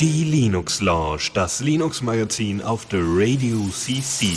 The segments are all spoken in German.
Die Linux Lounge, das Linux Magazin auf der Radio CC.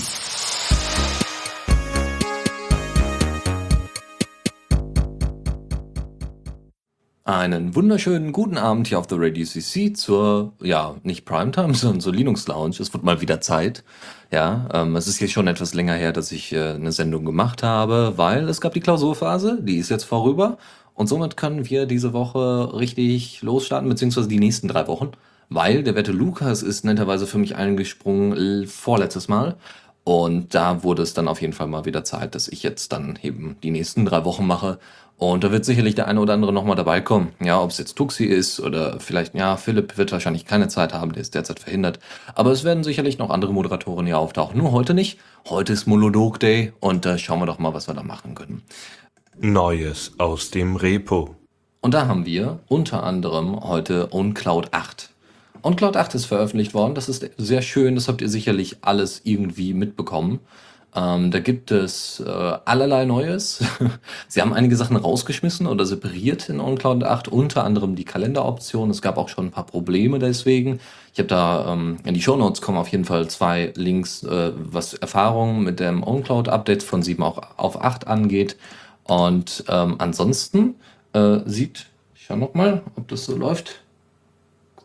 Einen wunderschönen guten Abend hier auf der Radio CC zur, ja, nicht Primetime, sondern zur Linux Lounge. Es wird mal wieder Zeit. Ja, ähm, es ist jetzt schon etwas länger her, dass ich äh, eine Sendung gemacht habe, weil es gab die Klausurphase, die ist jetzt vorüber. Und somit können wir diese Woche richtig losstarten, beziehungsweise die nächsten drei Wochen. Weil der wette Lukas ist netterweise für mich eingesprungen vorletztes Mal. Und da wurde es dann auf jeden Fall mal wieder Zeit, dass ich jetzt dann eben die nächsten drei Wochen mache und da wird sicherlich der eine oder andere nochmal dabei kommen. Ja, ob es jetzt Tuxi ist oder vielleicht, ja, Philipp wird wahrscheinlich keine Zeit haben, der ist derzeit verhindert. Aber es werden sicherlich noch andere Moderatoren hier auftauchen. Nur heute nicht. Heute ist Monolog Day und da äh, schauen wir doch mal, was wir da machen können. Neues aus dem Repo. Und da haben wir unter anderem heute OnCloud 8. OnCloud 8 ist veröffentlicht worden. Das ist sehr schön. Das habt ihr sicherlich alles irgendwie mitbekommen. Ähm, da gibt es äh, allerlei Neues. Sie haben einige Sachen rausgeschmissen oder separiert in OnCloud 8, unter anderem die Kalenderoption. Es gab auch schon ein paar Probleme deswegen. Ich habe da ähm, in die Show Notes kommen auf jeden Fall zwei Links, äh, was Erfahrungen mit dem OnCloud-Update von 7 auch auf 8 angeht. Und ähm, ansonsten äh, sieht, ich schau noch mal, ob das so läuft.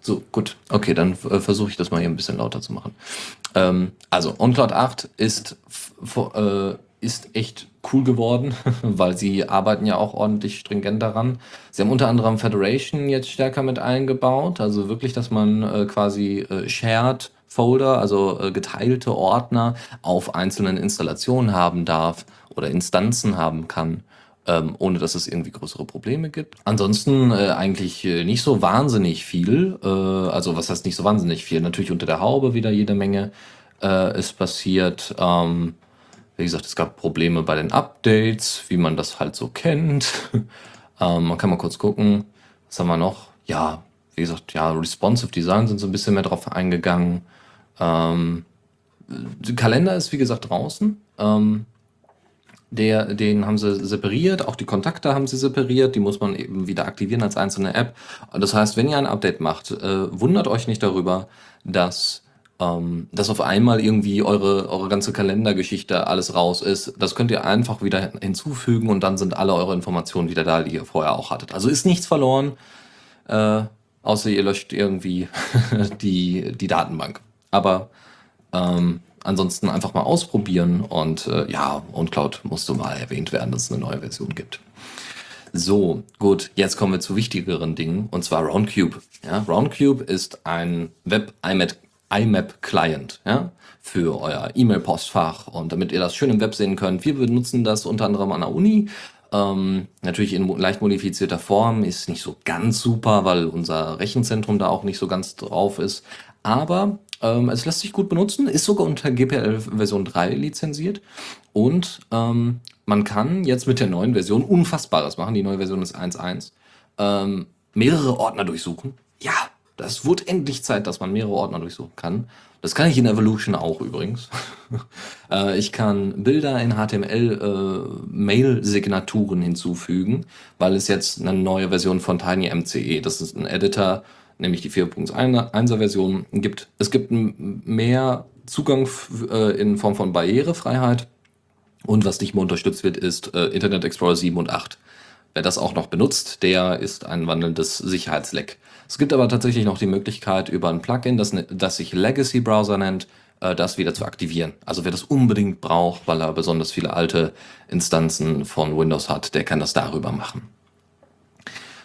So, gut. Okay, dann äh, versuche ich das mal hier ein bisschen lauter zu machen. Ähm, also, OnCloud 8 ist, äh, ist echt cool geworden, weil sie arbeiten ja auch ordentlich stringent daran. Sie haben unter anderem Federation jetzt stärker mit eingebaut, also wirklich, dass man äh, quasi äh, Shared Folder, also äh, geteilte Ordner auf einzelnen Installationen haben darf oder Instanzen haben kann ähm, ohne dass es irgendwie größere Probleme gibt. Ansonsten äh, eigentlich äh, nicht so wahnsinnig viel. Äh, also was heißt nicht so wahnsinnig viel? Natürlich unter der Haube wieder jede Menge äh, ist passiert. Ähm, wie gesagt, es gab Probleme bei den Updates, wie man das halt so kennt. ähm, man kann mal kurz gucken. Was haben wir noch? Ja, wie gesagt, ja, Responsive Design sind so ein bisschen mehr drauf eingegangen. Ähm, Kalender ist wie gesagt draußen. Ähm, der, den haben sie separiert, auch die Kontakte haben sie separiert, die muss man eben wieder aktivieren als einzelne App. Das heißt, wenn ihr ein Update macht, äh, wundert euch nicht darüber, dass, ähm, dass auf einmal irgendwie eure, eure ganze Kalendergeschichte alles raus ist. Das könnt ihr einfach wieder hinzufügen und dann sind alle eure Informationen wieder da, die ihr vorher auch hattet. Also ist nichts verloren, äh, außer ihr löscht irgendwie die, die Datenbank. Aber ähm, ansonsten einfach mal ausprobieren und äh, ja, und Cloud musste mal erwähnt werden, dass es eine neue Version gibt. So, gut, jetzt kommen wir zu wichtigeren Dingen und zwar Roundcube. Ja, Roundcube ist ein Web IMAP, IMAP Client, ja, für euer E-Mail-Postfach und damit ihr das schön im Web sehen könnt. Wir benutzen das unter anderem an der Uni. Ähm, natürlich in leicht modifizierter Form, ist nicht so ganz super, weil unser Rechenzentrum da auch nicht so ganz drauf ist. Aber ähm, es lässt sich gut benutzen, ist sogar unter GPL Version 3 lizenziert. Und ähm, man kann jetzt mit der neuen Version Unfassbares machen. Die neue Version ist 1.1. Ähm, mehrere Ordner durchsuchen. Ja, das wird endlich Zeit, dass man mehrere Ordner durchsuchen kann. Das kann ich in Evolution auch übrigens. äh, ich kann Bilder in HTML äh, hinzufügen, weil es jetzt eine neue Version von TinyMCE, das ist ein Editor, nämlich die 4.1er Version, gibt. Es gibt mehr Zugang äh, in Form von Barrierefreiheit und was nicht mehr unterstützt wird, ist äh, Internet Explorer 7 und 8. Wer das auch noch benutzt, der ist ein wandelndes Sicherheitsleck. Es gibt aber tatsächlich noch die Möglichkeit, über ein Plugin, das, ne, das sich Legacy Browser nennt, äh, das wieder zu aktivieren. Also wer das unbedingt braucht, weil er besonders viele alte Instanzen von Windows hat, der kann das darüber machen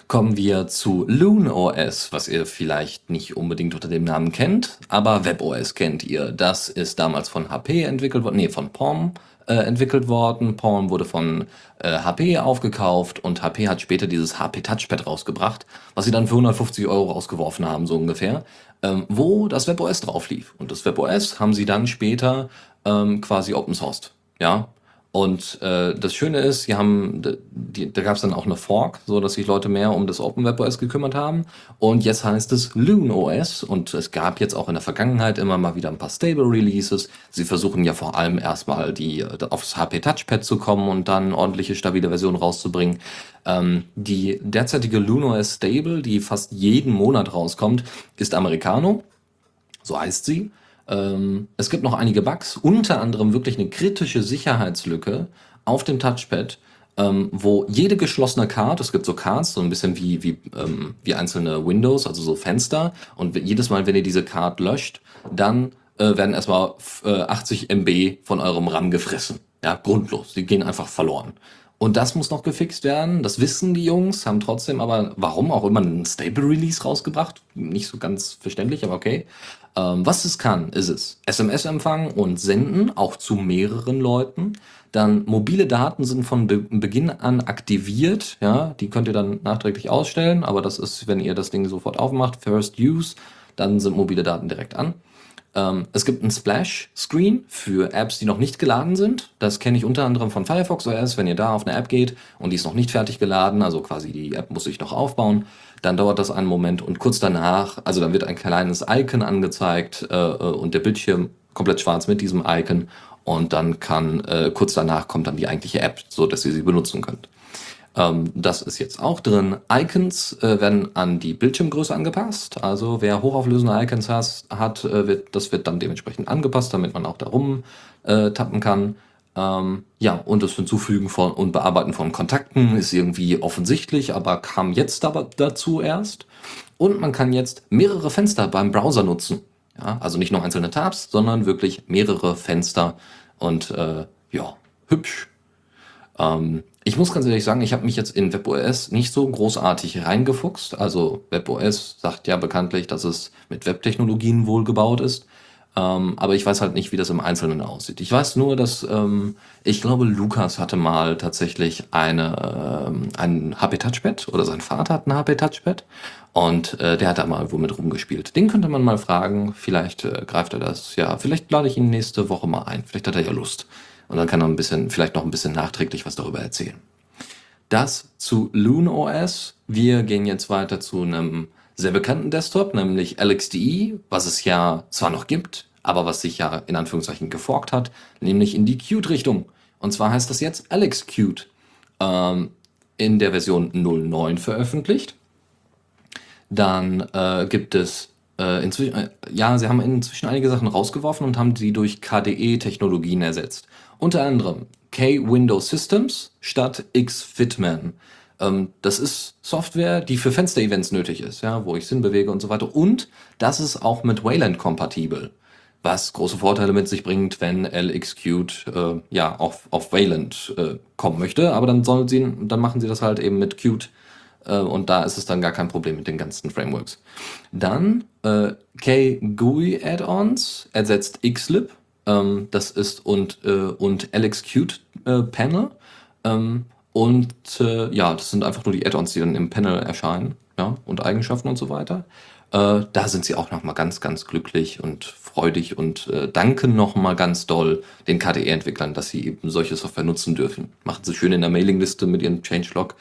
kommen wir zu Loon OS, was ihr vielleicht nicht unbedingt unter dem Namen kennt, aber WebOS kennt ihr. Das ist damals von HP entwickelt worden, nee, von Palm äh, entwickelt worden. Palm wurde von äh, HP aufgekauft und HP hat später dieses HP Touchpad rausgebracht, was sie dann für 150 Euro rausgeworfen haben, so ungefähr, ähm, wo das WebOS drauf lief. Und das WebOS haben sie dann später ähm, quasi open sourced. Ja, Und äh, das Schöne ist, sie haben, die, da gab es dann auch eine Fork, so dass sich Leute mehr um das Open Web OS gekümmert haben. Und jetzt heißt es Loon OS und es gab jetzt auch in der Vergangenheit immer mal wieder ein paar Stable Releases. Sie versuchen ja vor allem erstmal die aufs HP Touchpad zu kommen und dann ordentliche stabile Versionen rauszubringen. Ähm, die derzeitige Loon OS Stable, die fast jeden Monat rauskommt, ist Americano, so heißt sie. Ähm, es gibt noch einige Bugs, unter anderem wirklich eine kritische Sicherheitslücke auf dem Touchpad, ähm, wo jede geschlossene Card, es gibt so Cards, so ein bisschen wie, wie, ähm, wie einzelne Windows, also so Fenster, und jedes Mal, wenn ihr diese Card löscht, dann äh, werden erstmal äh, 80 MB von eurem RAM gefressen. Ja, grundlos. Die gehen einfach verloren. Und das muss noch gefixt werden. Das wissen die Jungs, haben trotzdem aber, warum auch immer, einen Stable Release rausgebracht. Nicht so ganz verständlich, aber okay. Ähm, was es kann, ist es SMS empfangen und senden, auch zu mehreren Leuten. Dann mobile Daten sind von Be Beginn an aktiviert. Ja, die könnt ihr dann nachträglich ausstellen, aber das ist, wenn ihr das Ding sofort aufmacht, First Use, dann sind mobile Daten direkt an. Ähm, es gibt ein Splash-Screen für Apps, die noch nicht geladen sind. Das kenne ich unter anderem von Firefox OS. Wenn ihr da auf eine App geht und die ist noch nicht fertig geladen, also quasi die App muss sich noch aufbauen, dann dauert das einen Moment und kurz danach, also dann wird ein kleines Icon angezeigt äh, äh, und der Bildschirm komplett schwarz mit diesem Icon und dann kann äh, kurz danach kommt dann die eigentliche App, so dass ihr sie benutzen könnt. Ähm, das ist jetzt auch drin. Icons äh, werden an die Bildschirmgröße angepasst. Also wer hochauflösende Icons has, hat, äh, wird, das wird dann dementsprechend angepasst, damit man auch darum äh, tappen kann. Ähm, ja, und das Hinzufügen von und Bearbeiten von Kontakten ist irgendwie offensichtlich, aber kam jetzt aber dazu erst. Und man kann jetzt mehrere Fenster beim Browser nutzen. Ja, also nicht nur einzelne Tabs, sondern wirklich mehrere Fenster und äh, ja, hübsch. Ähm, ich muss ganz ehrlich sagen, ich habe mich jetzt in WebOS nicht so großartig reingefuchst. Also WebOS sagt ja bekanntlich, dass es mit Webtechnologien wohl gebaut ist. Ähm, aber ich weiß halt nicht, wie das im Einzelnen aussieht. Ich weiß nur, dass ähm, ich glaube, Lukas hatte mal tatsächlich eine, ähm, ein HP Touchpad oder sein Vater hat ein HP Touchpad und äh, der hat da mal womit rumgespielt. Den könnte man mal fragen. Vielleicht äh, greift er das. Ja, vielleicht lade ich ihn nächste Woche mal ein. Vielleicht hat er ja Lust. Und dann kann er ein bisschen, vielleicht noch ein bisschen nachträglich was darüber erzählen. Das zu Loon OS. Wir gehen jetzt weiter zu einem sehr bekannten Desktop, nämlich LXDE, was es ja zwar noch gibt, aber was sich ja in Anführungszeichen geforkt hat, nämlich in die Qt-Richtung. Und zwar heißt das jetzt LXQt. Ähm, in der Version 09 veröffentlicht. Dann äh, gibt es äh, inzwischen, äh, ja, sie haben inzwischen einige Sachen rausgeworfen und haben sie durch KDE-Technologien ersetzt. Unter anderem K-Window Systems statt X-Fitman. Ähm, das ist Software, die für Fenster-Events nötig ist, ja, wo ich Sinn bewege und so weiter. Und das ist auch mit Wayland kompatibel was große Vorteile mit sich bringt, wenn LXQt äh, ja auf, auf Wayland äh, kommen möchte. Aber dann sollen sie, dann machen sie das halt eben mit Qt äh, und da ist es dann gar kein Problem mit den ganzen Frameworks. Dann äh, KGUI Add-ons ersetzt Xlib. Ähm, das ist und, äh, und LXQt äh, Panel. Ähm, und äh, ja, das sind einfach nur die Add-ons, die dann im Panel erscheinen. Ja, und Eigenschaften und so weiter. Äh, da sind sie auch nochmal ganz, ganz glücklich und freudig und äh, danken nochmal ganz doll den KDE-Entwicklern, dass sie eben solche Software nutzen dürfen. Machen sie schön in der Mailingliste mit ihrem Changelog.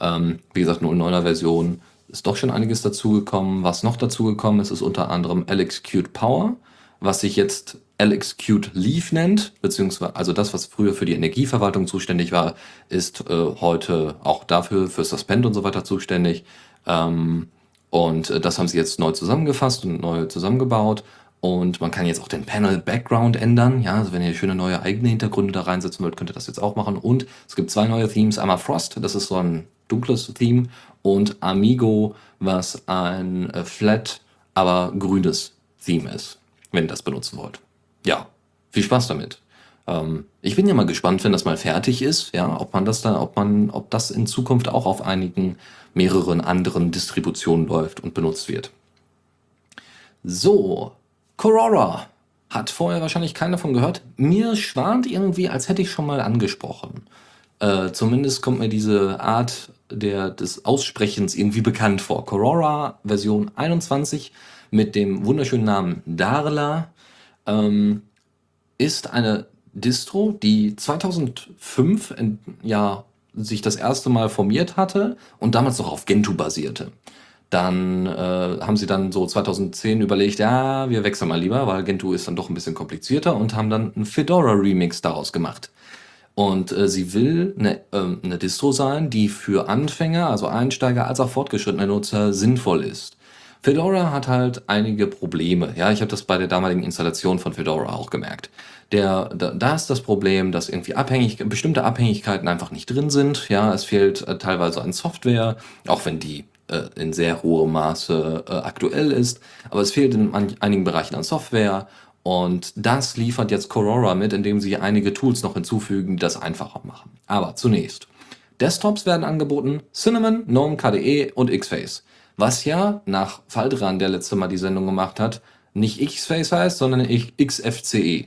Ähm, wie gesagt, nur in neuner Version ist doch schon einiges dazugekommen. Was noch dazugekommen ist, ist unter anderem LXQt Power, was sich jetzt LXQt Leaf nennt, beziehungsweise also das, was früher für die Energieverwaltung zuständig war, ist äh, heute auch dafür für Suspend und so weiter zuständig. Ähm, und äh, das haben sie jetzt neu zusammengefasst und neu zusammengebaut. Und man kann jetzt auch den Panel Background ändern. Ja, also wenn ihr schöne neue eigene Hintergründe da reinsetzen wollt, könnt ihr das jetzt auch machen. Und es gibt zwei neue Themes. Einmal Frost, das ist so ein dunkles Theme. Und Amigo, was ein äh, flat, aber grünes Theme ist, wenn ihr das benutzen wollt. Ja, viel Spaß damit. Ähm, ich bin ja mal gespannt, wenn das mal fertig ist, ja, ob man das dann, ob man, ob das in Zukunft auch auf einigen mehreren anderen Distributionen läuft und benutzt wird. So, Corora. Hat vorher wahrscheinlich keiner von gehört. Mir schwant irgendwie, als hätte ich schon mal angesprochen. Äh, zumindest kommt mir diese Art der, des Aussprechens irgendwie bekannt vor. Corora Version 21 mit dem wunderschönen Namen Darla ähm, ist eine Distro, die 2005 in, ja, sich das erste Mal formiert hatte und damals noch auf Gentoo basierte. Dann äh, haben sie dann so 2010 überlegt, ja, wir wechseln mal lieber, weil Gentoo ist dann doch ein bisschen komplizierter und haben dann einen Fedora Remix daraus gemacht. Und äh, sie will eine, äh, eine Distro sein, die für Anfänger, also Einsteiger, als auch fortgeschrittene Nutzer sinnvoll ist. Fedora hat halt einige Probleme. Ja, ich habe das bei der damaligen Installation von Fedora auch gemerkt. Der, da, da ist das Problem, dass irgendwie abhängig, bestimmte Abhängigkeiten einfach nicht drin sind. Ja, es fehlt äh, teilweise an Software, auch wenn die äh, in sehr hohem Maße äh, aktuell ist. Aber es fehlt in man, einigen Bereichen an Software. Und das liefert jetzt Corora mit, indem sie einige Tools noch hinzufügen, die das einfacher machen. Aber zunächst. Desktops werden angeboten, Cinnamon, GNOME, KDE und Xface. Was ja nach Faldran, der letzte Mal die Sendung gemacht hat, nicht Xface heißt, sondern XFCE.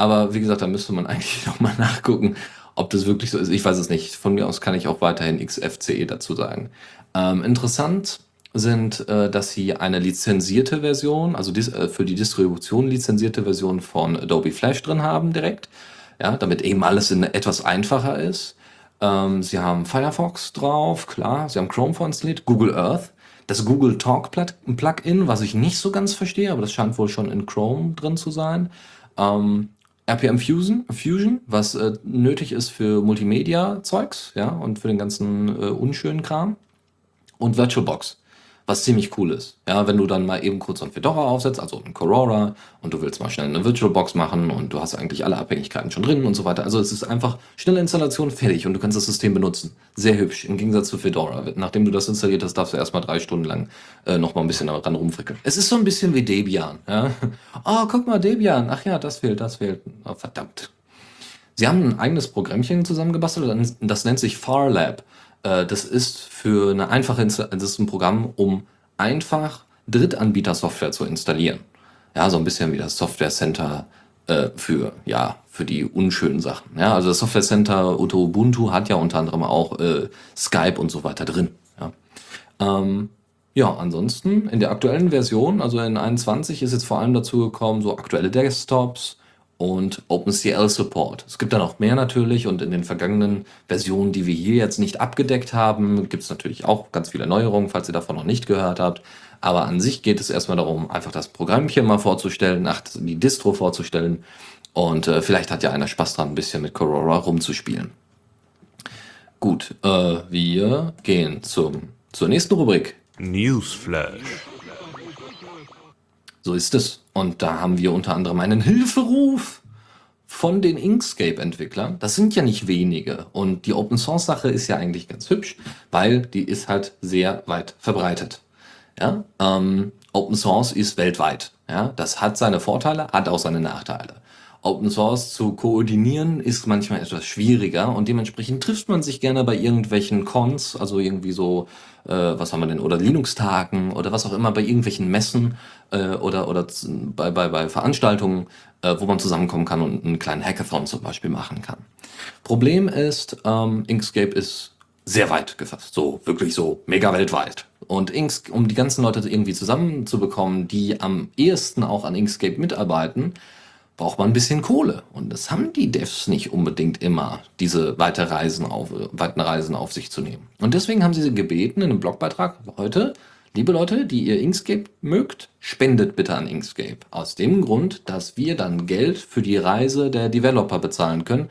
Aber wie gesagt, da müsste man eigentlich nochmal nachgucken, ob das wirklich so ist. Ich weiß es nicht. Von mir aus kann ich auch weiterhin XFCE dazu sagen. Ähm, interessant sind, äh, dass sie eine lizenzierte Version, also dis äh, für die Distribution lizenzierte Version von Adobe Flash drin haben direkt. Ja, damit eben alles in etwas einfacher ist. Ähm, sie haben Firefox drauf, klar. Sie haben Chrome vorinstalliert, Google Earth. Das Google Talk Plugin, was ich nicht so ganz verstehe, aber das scheint wohl schon in Chrome drin zu sein. Ähm, RPM Fusion, Fusion was äh, nötig ist für Multimedia-Zeugs, ja, und für den ganzen äh, unschönen Kram. Und VirtualBox was ziemlich cool ist. Ja, wenn du dann mal eben kurz ein Fedora aufsetzt, also ein Corora, und du willst mal schnell eine VirtualBox machen und du hast eigentlich alle Abhängigkeiten schon drin und so weiter. Also es ist einfach schnelle Installation, fertig und du kannst das System benutzen. Sehr hübsch, im Gegensatz zu Fedora. Nachdem du das installiert hast, darfst du erstmal drei Stunden lang äh, nochmal ein bisschen daran rumfrickeln. Es ist so ein bisschen wie Debian. Ja? Oh, guck mal, Debian. Ach ja, das fehlt, das fehlt. Oh, verdammt. Sie haben ein eigenes Programmchen zusammengebastelt, das nennt sich FarLab. Äh, das ist für eine einfache das ist ein Programm, um einfach Drittanbieter-Software zu installieren. Ja, so ein bisschen wie das Software Center äh, für, ja, für die unschönen Sachen. Ja, also das Software Center Ubuntu hat ja unter anderem auch äh, Skype und so weiter drin. Ja. Ähm, ja, ansonsten in der aktuellen Version, also in 21, ist jetzt vor allem dazu gekommen, so aktuelle Desktops, und OpenCL Support. Es gibt da noch mehr natürlich und in den vergangenen Versionen, die wir hier jetzt nicht abgedeckt haben, gibt es natürlich auch ganz viele Neuerungen, falls ihr davon noch nicht gehört habt. Aber an sich geht es erstmal darum, einfach das Programmchen mal vorzustellen, ach, die Distro vorzustellen. Und äh, vielleicht hat ja einer Spaß dran, ein bisschen mit Corora rumzuspielen. Gut, äh, wir gehen zum, zur nächsten Rubrik. Newsflash. So ist es. Und da haben wir unter anderem einen Hilferuf von den Inkscape-Entwicklern. Das sind ja nicht wenige. Und die Open-Source-Sache ist ja eigentlich ganz hübsch, weil die ist halt sehr weit verbreitet. Ja? Ähm, Open Source ist weltweit. Ja? Das hat seine Vorteile, hat auch seine Nachteile. Open Source zu koordinieren ist manchmal etwas schwieriger und dementsprechend trifft man sich gerne bei irgendwelchen Cons, also irgendwie so, äh, was haben wir denn, oder Linux-Tagen oder was auch immer, bei irgendwelchen Messen äh, oder, oder bei, bei, bei Veranstaltungen, äh, wo man zusammenkommen kann und einen kleinen Hackathon zum Beispiel machen kann. Problem ist, ähm, Inkscape ist sehr weit gefasst, so wirklich so mega weltweit. Und Inks, um die ganzen Leute irgendwie zusammenzubekommen, die am ehesten auch an Inkscape mitarbeiten, braucht man ein bisschen Kohle. Und das haben die Devs nicht unbedingt immer, diese weite Reisen auf, weiten Reisen auf sich zu nehmen. Und deswegen haben sie sie gebeten in einem Blogbeitrag, Leute, liebe Leute, die ihr Inkscape mögt, spendet bitte an Inkscape. Aus dem Grund, dass wir dann Geld für die Reise der Developer bezahlen können,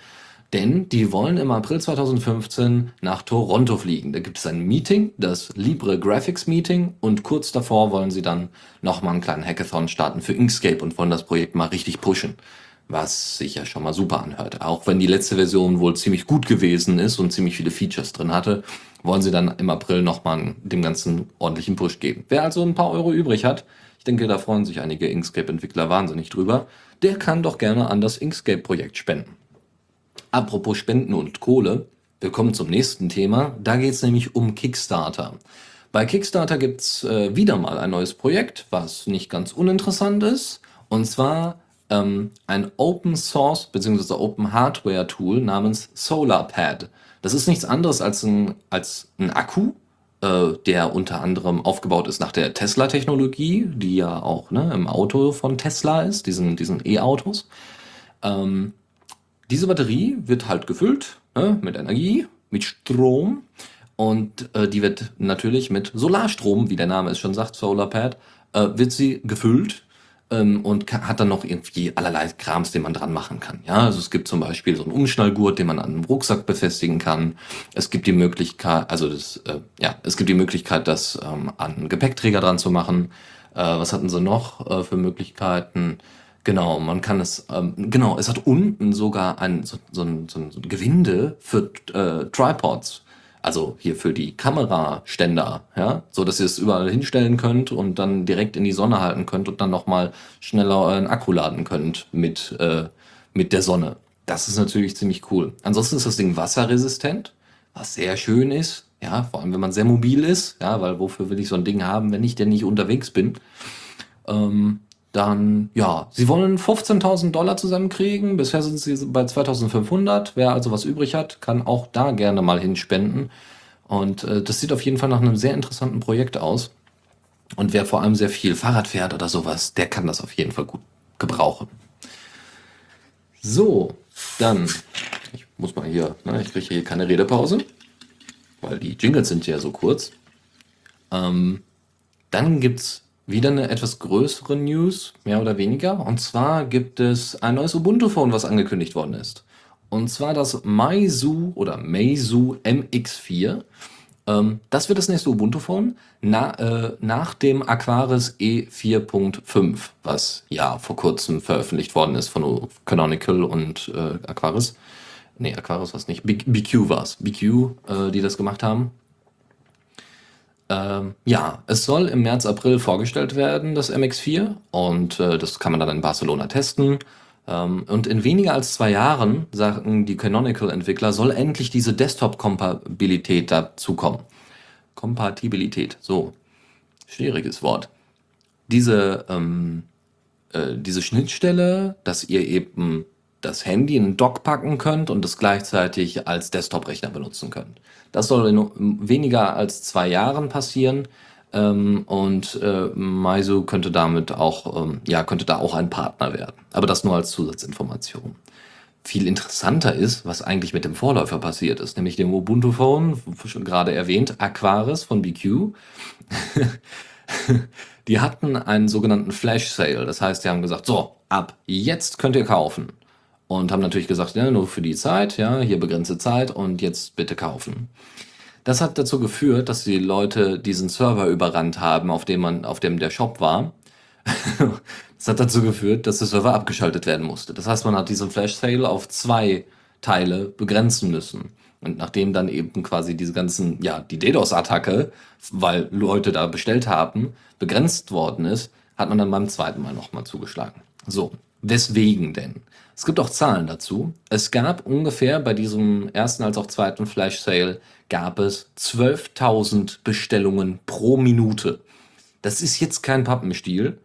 denn die wollen im April 2015 nach Toronto fliegen. Da gibt es ein Meeting, das Libre Graphics Meeting, und kurz davor wollen sie dann nochmal einen kleinen Hackathon starten für Inkscape und wollen das Projekt mal richtig pushen. Was sich ja schon mal super anhört. Auch wenn die letzte Version wohl ziemlich gut gewesen ist und ziemlich viele Features drin hatte, wollen sie dann im April nochmal dem Ganzen ordentlichen Push geben. Wer also ein paar Euro übrig hat, ich denke, da freuen sich einige Inkscape-Entwickler wahnsinnig drüber, der kann doch gerne an das Inkscape-Projekt spenden. Apropos Spenden und Kohle, wir kommen zum nächsten Thema. Da geht es nämlich um Kickstarter. Bei Kickstarter gibt es äh, wieder mal ein neues Projekt, was nicht ganz uninteressant ist. Und zwar ähm, ein Open Source bzw. Open Hardware Tool namens SolarPad. Das ist nichts anderes als ein, als ein Akku, äh, der unter anderem aufgebaut ist nach der Tesla-Technologie, die ja auch ne, im Auto von Tesla ist, diesen, diesen E-Autos. Ähm, Diese Batterie wird halt gefüllt ne, mit Energie, mit Strom und äh, die wird natürlich mit Solarstrom, wie der Name es schon sagt, Solarpad, äh, wird sie gefüllt ähm, und hat dann noch irgendwie allerlei Krams, den man dran machen kann. Ja, also es gibt zum Beispiel so einen Umschnallgurt, den man an einem Rucksack befestigen kann. Es gibt die Möglichkeit, also das, äh, ja, es gibt die Möglichkeit, das ähm, an einen Gepäckträger dran zu machen. Äh, was hatten sie noch äh, für Möglichkeiten? Genau, man kann es, ähm, genau, es hat unten sogar ein, so, so, ein, so ein Gewinde für äh, Tripods. Also hier für die Kameraständer, ja, so dass ihr es überall hinstellen könnt und dann direkt in die Sonne halten könnt und dann nochmal schneller euren Akku laden könnt mit, äh, mit der Sonne. Das ist natürlich ziemlich cool. Ansonsten ist das Ding wasserresistent, was sehr schön ist. Ja, vor allem wenn man sehr mobil ist, ja, weil wofür will ich so ein Ding haben, wenn ich denn nicht unterwegs bin? Ähm, dann, ja, sie wollen 15.000 Dollar zusammenkriegen. Bisher sind sie bei 2.500. Wer also was übrig hat, kann auch da gerne mal hinspenden. Und äh, das sieht auf jeden Fall nach einem sehr interessanten Projekt aus. Und wer vor allem sehr viel Fahrrad fährt oder sowas, der kann das auf jeden Fall gut gebrauchen. So, dann, ich muss mal hier, ne, ich kriege hier keine Redepause, weil die Jingles sind ja so kurz. Ähm, dann gibt's wieder eine etwas größere News, mehr oder weniger. Und zwar gibt es ein neues Ubuntu-Phone, was angekündigt worden ist. Und zwar das Meizu oder Meizu MX4. Ähm, das wird das nächste Ubuntu-Phone na, äh, nach dem Aquaris E4.5, was ja vor kurzem veröffentlicht worden ist von Canonical und äh, Aquaris. Nee, Aquaris war es nicht. BQ war es. BQ, äh, die das gemacht haben. Ähm, ja, es soll im März, April vorgestellt werden, das MX4. Und äh, das kann man dann in Barcelona testen. Ähm, und in weniger als zwei Jahren, sagen die Canonical-Entwickler, soll endlich diese Desktop-Kompatibilität dazukommen. Kompatibilität, so. Schwieriges Wort. Diese, ähm, äh, diese Schnittstelle, dass ihr eben das Handy in einen Dock packen könnt und es gleichzeitig als Desktop-Rechner benutzen könnt. Das soll in weniger als zwei Jahren passieren. Ähm, und äh, Meizu könnte damit auch, ähm, ja, könnte da auch ein Partner werden. Aber das nur als Zusatzinformation. Viel interessanter ist, was eigentlich mit dem Vorläufer passiert ist, nämlich dem Ubuntu Phone, schon gerade erwähnt, Aquaris von BQ. die hatten einen sogenannten Flash Sale. Das heißt, die haben gesagt, so, ab jetzt könnt ihr kaufen und haben natürlich gesagt, ja, nur für die Zeit, ja, hier begrenzte Zeit und jetzt bitte kaufen. Das hat dazu geführt, dass die Leute diesen Server überrannt haben, auf dem man, auf dem der Shop war. das hat dazu geführt, dass der Server abgeschaltet werden musste. Das heißt, man hat diesen Flash Sale auf zwei Teile begrenzen müssen. Und nachdem dann eben quasi diese ganzen, ja, die DDoS-Attacke, weil Leute da bestellt haben, begrenzt worden ist, hat man dann beim zweiten Mal nochmal zugeschlagen. So, weswegen denn? Es gibt auch Zahlen dazu. Es gab ungefähr bei diesem ersten als auch zweiten Flash Sale gab es 12.000 Bestellungen pro Minute. Das ist jetzt kein Pappenstiel,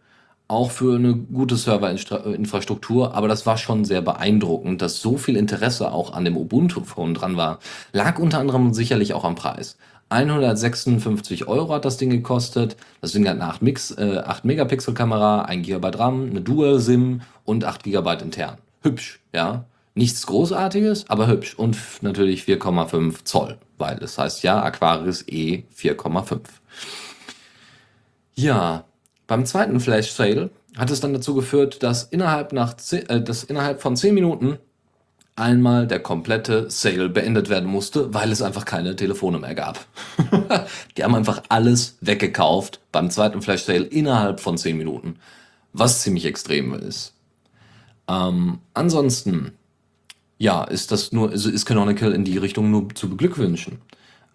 auch für eine gute Serverinfrastruktur, aber das war schon sehr beeindruckend, dass so viel Interesse auch an dem Ubuntu-Phone dran war. Lag unter anderem sicherlich auch am Preis. 156 Euro hat das Ding gekostet. Das Ding hat eine 8, Mix, äh, 8 Megapixel Kamera, 1 GB RAM, eine Dual SIM und 8 GB intern hübsch, ja. Nichts Großartiges, aber hübsch. Und natürlich 4,5 Zoll, weil es heißt ja Aquarius E 4,5. Ja, beim zweiten Flash Sale hat es dann dazu geführt, dass innerhalb, nach 10, äh, dass innerhalb von 10 Minuten einmal der komplette Sale beendet werden musste, weil es einfach keine Telefone mehr gab. Die haben einfach alles weggekauft beim zweiten Flash Sale innerhalb von 10 Minuten, was ziemlich extrem ist. Ähm, ansonsten, ja, ist das nur, also ist Canonical in die Richtung nur zu beglückwünschen.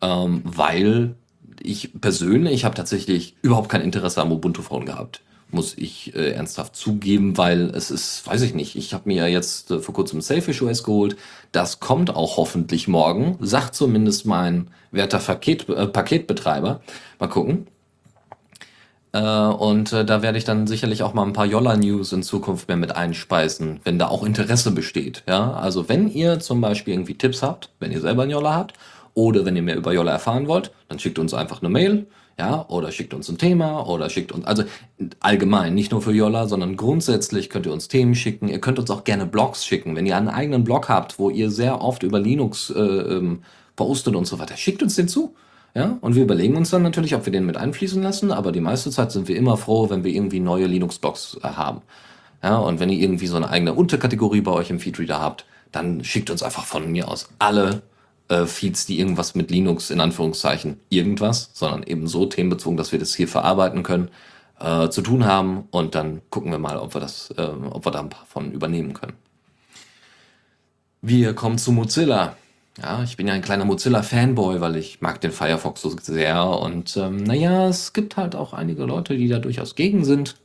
Ähm, weil ich persönlich habe tatsächlich überhaupt kein Interesse am Ubuntu-Phone gehabt. Muss ich äh, ernsthaft zugeben, weil es ist, weiß ich nicht, ich habe mir ja jetzt äh, vor kurzem Selfish OS geholt. Das kommt auch hoffentlich morgen, sagt zumindest mein werter Paket, äh, Paketbetreiber. Mal gucken. Äh, und äh, da werde ich dann sicherlich auch mal ein paar Jolla-News in Zukunft mehr mit einspeisen, wenn da auch Interesse besteht. Ja, also wenn ihr zum Beispiel irgendwie Tipps habt, wenn ihr selber einen Jolla habt Oder wenn ihr mehr über Jolla erfahren wollt, dann schickt uns einfach eine Mail, ja, oder schickt uns ein Thema oder schickt uns, also allgemein, nicht nur für Jolla, sondern grundsätzlich könnt ihr uns Themen schicken. Ihr könnt uns auch gerne Blogs schicken. Wenn ihr einen eigenen Blog habt, wo ihr sehr oft über Linux äh, ähm, postet und so weiter, schickt uns den zu. Ja, und wir überlegen uns dann natürlich, ob wir den mit einfließen lassen, aber die meiste Zeit sind wir immer froh, wenn wir irgendwie neue Linux-Blogs äh, haben. Ja, und wenn ihr irgendwie so eine eigene Unterkategorie bei euch im Feedreader habt, dann schickt uns einfach von mir aus alle äh, Feeds, die irgendwas mit Linux in Anführungszeichen irgendwas, sondern eben so themenbezogen, dass wir das hier verarbeiten können, äh, zu tun haben und dann gucken wir mal, ob wir das, äh, ob wir da ein paar von übernehmen können. Wir kommen zu Mozilla. Ja, ich bin ja ein kleiner Mozilla-Fanboy, weil ich mag den Firefox so sehr und ähm, naja, es gibt halt auch einige Leute, die da durchaus gegen sind.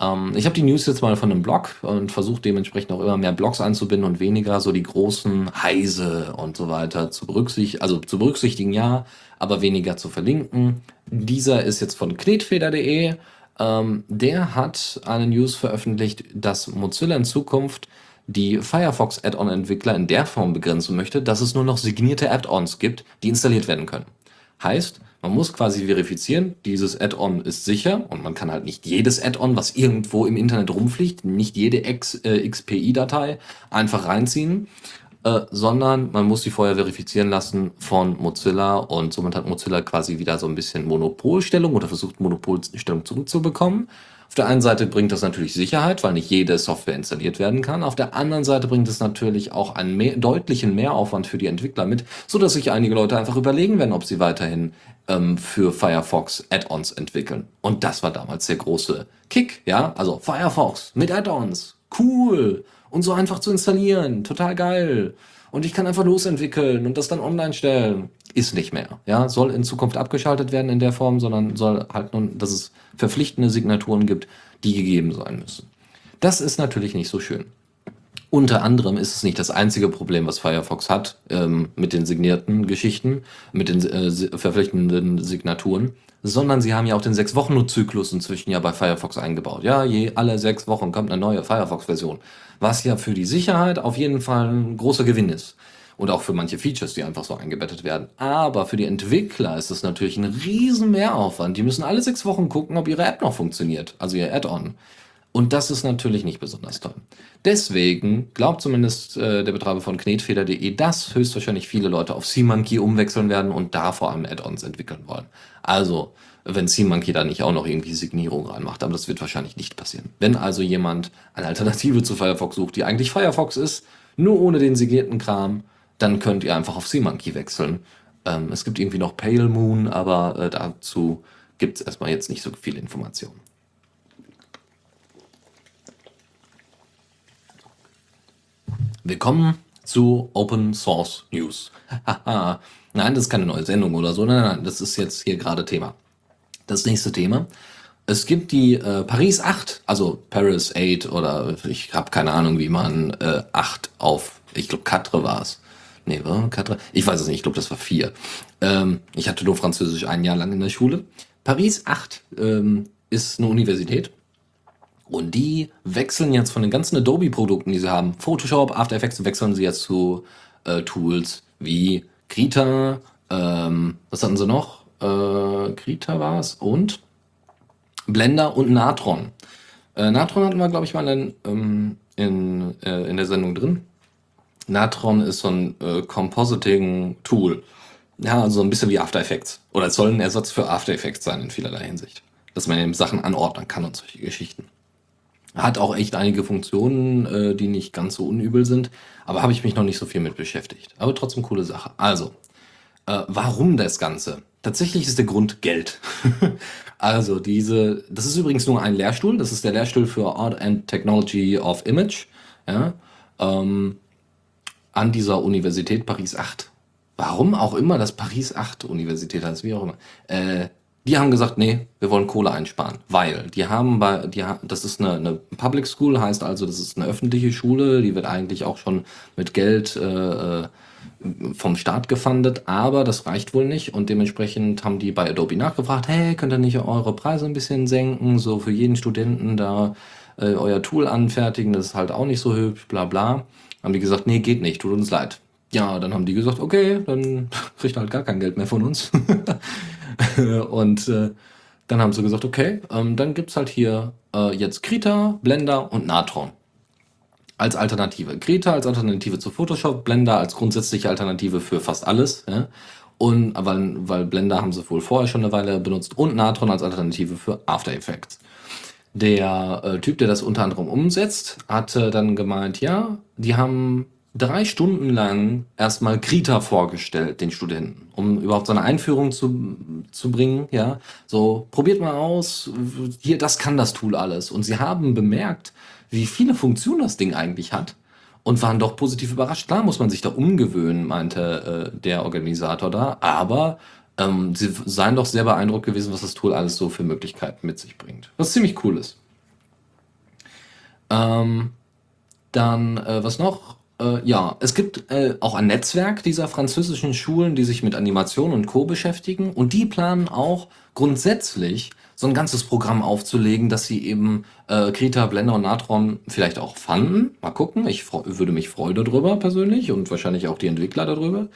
Ähm, ich habe die News jetzt mal von einem Blog und versuche dementsprechend auch immer mehr Blogs einzubinden und weniger so die großen Heise und so weiter zu berücksichtigen, also zu berücksichtigen, ja, aber weniger zu verlinken. Dieser ist jetzt von knetfeder.de. Ähm, der hat eine News veröffentlicht, dass Mozilla in Zukunft die Firefox Add-on-Entwickler in der Form begrenzen möchte, dass es nur noch signierte Add-ons gibt, die installiert werden können. Heißt, man muss quasi verifizieren, dieses Add-on ist sicher und man kann halt nicht jedes Add-on, was irgendwo im Internet rumfliegt, nicht jede äh, XPI-Datei einfach reinziehen, äh, sondern man muss sie vorher verifizieren lassen von Mozilla und somit hat Mozilla quasi wieder so ein bisschen Monopolstellung oder versucht Monopolstellung zurückzubekommen. Auf der einen Seite bringt das natürlich Sicherheit, weil nicht jede Software installiert werden kann. Auf der anderen Seite bringt es natürlich auch einen mehr, deutlichen Mehraufwand für die Entwickler mit, so dass sich einige Leute einfach überlegen werden, ob sie weiterhin ähm, für Firefox Add-ons entwickeln. Und das war damals der große Kick, ja? Also Firefox mit Add-ons, cool und so einfach zu installieren, total geil. Und ich kann einfach losentwickeln und das dann online stellen ist nicht mehr. Ja, soll in Zukunft abgeschaltet werden in der Form, sondern soll halt nun, dass es verpflichtende Signaturen gibt, die gegeben sein müssen. Das ist natürlich nicht so schön. Unter anderem ist es nicht das einzige Problem, was Firefox hat ähm, mit den signierten Geschichten, mit den äh, verpflichtenden Signaturen, sondern sie haben ja auch den sechs Wochen Zyklus inzwischen ja bei Firefox eingebaut. Ja, je alle sechs Wochen kommt eine neue Firefox-Version, was ja für die Sicherheit auf jeden Fall ein großer Gewinn ist und auch für manche Features, die einfach so eingebettet werden. Aber für die Entwickler ist es natürlich ein riesen Mehraufwand. Die müssen alle sechs Wochen gucken, ob ihre App noch funktioniert, also ihr Add-on. Und das ist natürlich nicht besonders toll. Deswegen glaubt zumindest äh, der Betreiber von knetfeder.de, dass höchstwahrscheinlich viele Leute auf SeaMonkey umwechseln werden und da vor allem Add-ons entwickeln wollen. Also, wenn SeaMonkey da nicht auch noch irgendwie Signierung reinmacht, aber das wird wahrscheinlich nicht passieren. Wenn also jemand eine Alternative zu Firefox sucht, die eigentlich Firefox ist, nur ohne den signierten Kram, dann könnt ihr einfach auf SeaMonkey wechseln. Ähm, es gibt irgendwie noch Pale Moon, aber äh, dazu gibt es erstmal jetzt nicht so viel Informationen. Willkommen zu Open Source News. nein, das ist keine neue Sendung oder so. Nein, nein, das ist jetzt hier gerade Thema. Das nächste Thema. Es gibt die äh, Paris 8, also Paris 8 oder ich habe keine Ahnung, wie man äh, 8 auf, ich glaube, Quatre war es. Nee, war Quatre? Ich weiß es nicht, ich glaube, das war vier. Ähm, ich hatte nur Französisch ein Jahr lang in der Schule. Paris 8 ähm, ist eine Universität. Und die wechseln jetzt von den ganzen Adobe-Produkten, die sie haben, Photoshop, After Effects, wechseln sie jetzt zu äh, Tools wie Krita, ähm, was hatten sie noch? Äh, Krita war es und Blender und Natron. Äh, Natron hatten wir, glaube ich, mal in, ähm, in, äh, in der Sendung drin. Natron ist so ein äh, Compositing-Tool. Ja, also ein bisschen wie After Effects. Oder es soll ein Ersatz für After Effects sein in vielerlei Hinsicht. Dass man eben Sachen anordnen kann und solche Geschichten. Hat auch echt einige Funktionen, äh, die nicht ganz so unübel sind. Aber habe ich mich noch nicht so viel mit beschäftigt. Aber trotzdem coole Sache. Also, äh, warum das Ganze? Tatsächlich ist der Grund Geld. also diese, das ist übrigens nur ein Lehrstuhl. Das ist der Lehrstuhl für Art and Technology of Image. Ja, ähm, an dieser Universität Paris 8. Warum auch immer das Paris 8 Universität heißt, wie auch immer. Äh, die haben gesagt, nee, wir wollen Kohle einsparen, weil die haben bei, die, das ist eine, eine Public School, heißt also, das ist eine öffentliche Schule, die wird eigentlich auch schon mit Geld äh, äh vom Staat gefundet, aber das reicht wohl nicht und dementsprechend haben die bei Adobe nachgefragt, hey, könnt ihr nicht eure Preise ein bisschen senken, so für jeden Studenten da äh, euer Tool anfertigen, das ist halt auch nicht so hübsch, bla bla haben die gesagt, nee, geht nicht, tut uns leid. ja, dann haben die gesagt, okay, dann kriegt halt gar kein Geld mehr von uns. und äh, dann haben sie gesagt, okay, ähm, dann gibt's halt hier äh, jetzt Krita, Blender und Natron als Alternative. Krita als Alternative zu Photoshop, Blender als grundsätzliche Alternative für fast alles. Ja? Und weil, weil Blender haben sie wohl vorher schon eine Weile benutzt und Natron als Alternative für After Effects. Der äh, Typ, der das unter anderem umsetzt, hatte dann gemeint, ja, die haben drei Stunden lang erstmal Krita vorgestellt, den Studenten, um überhaupt so eine Einführung zu, zu bringen, ja. So, probiert mal aus, hier, das kann das Tool alles. Und sie haben bemerkt, wie viele Funktionen das Ding eigentlich hat und waren doch positiv überrascht. Klar muss man sich da umgewöhnen, meinte äh, der Organisator da, aber ähm, sie seien doch sehr beeindruckt gewesen, was das Tool alles so für Möglichkeiten mit sich bringt. Was ziemlich cool ist. Ähm, dann, äh, was noch? Äh, ja, es gibt äh, auch ein Netzwerk dieser französischen Schulen, die sich mit Animation und Co. beschäftigen und die planen auch grundsätzlich so ein ganzes Programm aufzulegen, dass sie eben äh, Krita, Blender und Natron vielleicht auch fanden. Mal gucken, ich würde mich freuen darüber persönlich und wahrscheinlich auch die Entwickler darüber.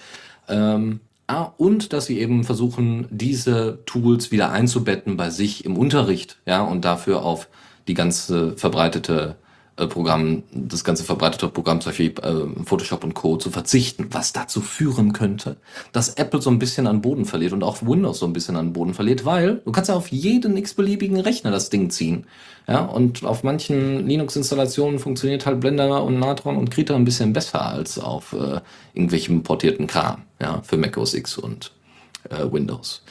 Ähm, ah, und dass sie eben versuchen, diese Tools wieder einzubetten bei sich im Unterricht, ja, und dafür auf die ganze verbreitete Programm, das ganze verbreitete Programm, zum Beispiel äh, Photoshop und Co. zu verzichten, was dazu führen könnte, dass Apple so ein bisschen an Boden verliert und auch Windows so ein bisschen an Boden verliert, weil du kannst ja auf jeden x-beliebigen Rechner das Ding ziehen. Ja, und auf manchen Linux-Installationen funktioniert halt Blender und Natron und Krita ein bisschen besser als auf äh, irgendwelchem portierten Kram, ja, für Mac OS X und äh, Windows.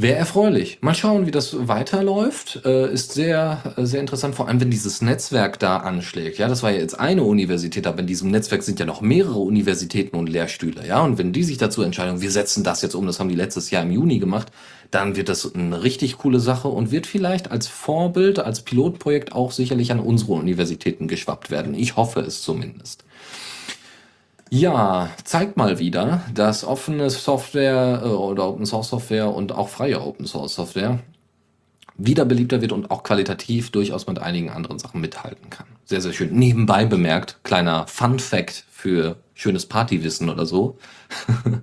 Wäre erfreulich. Mal schauen, wie das weiterläuft. Äh, ist sehr, äh, sehr interessant, vor allem wenn dieses Netzwerk da anschlägt. Ja, das war ja jetzt eine Universität, aber in diesem Netzwerk sind ja noch mehrere Universitäten und Lehrstühle. Ja, und wenn die sich dazu entscheiden, wir setzen das jetzt um, das haben die letztes Jahr im Juni gemacht, dann wird das eine richtig coole Sache und wird vielleicht als Vorbild, als Pilotprojekt auch sicherlich an unsere Universitäten geschwappt werden. Ich hoffe es zumindest. Ja, zeigt mal wieder, dass offene Software äh, oder Open Source Software und auch freie Open Source Software wieder beliebter wird und auch qualitativ durchaus mit einigen anderen Sachen mithalten kann. Sehr, sehr schön. Nebenbei bemerkt, kleiner Fun Fact für schönes Partywissen oder so.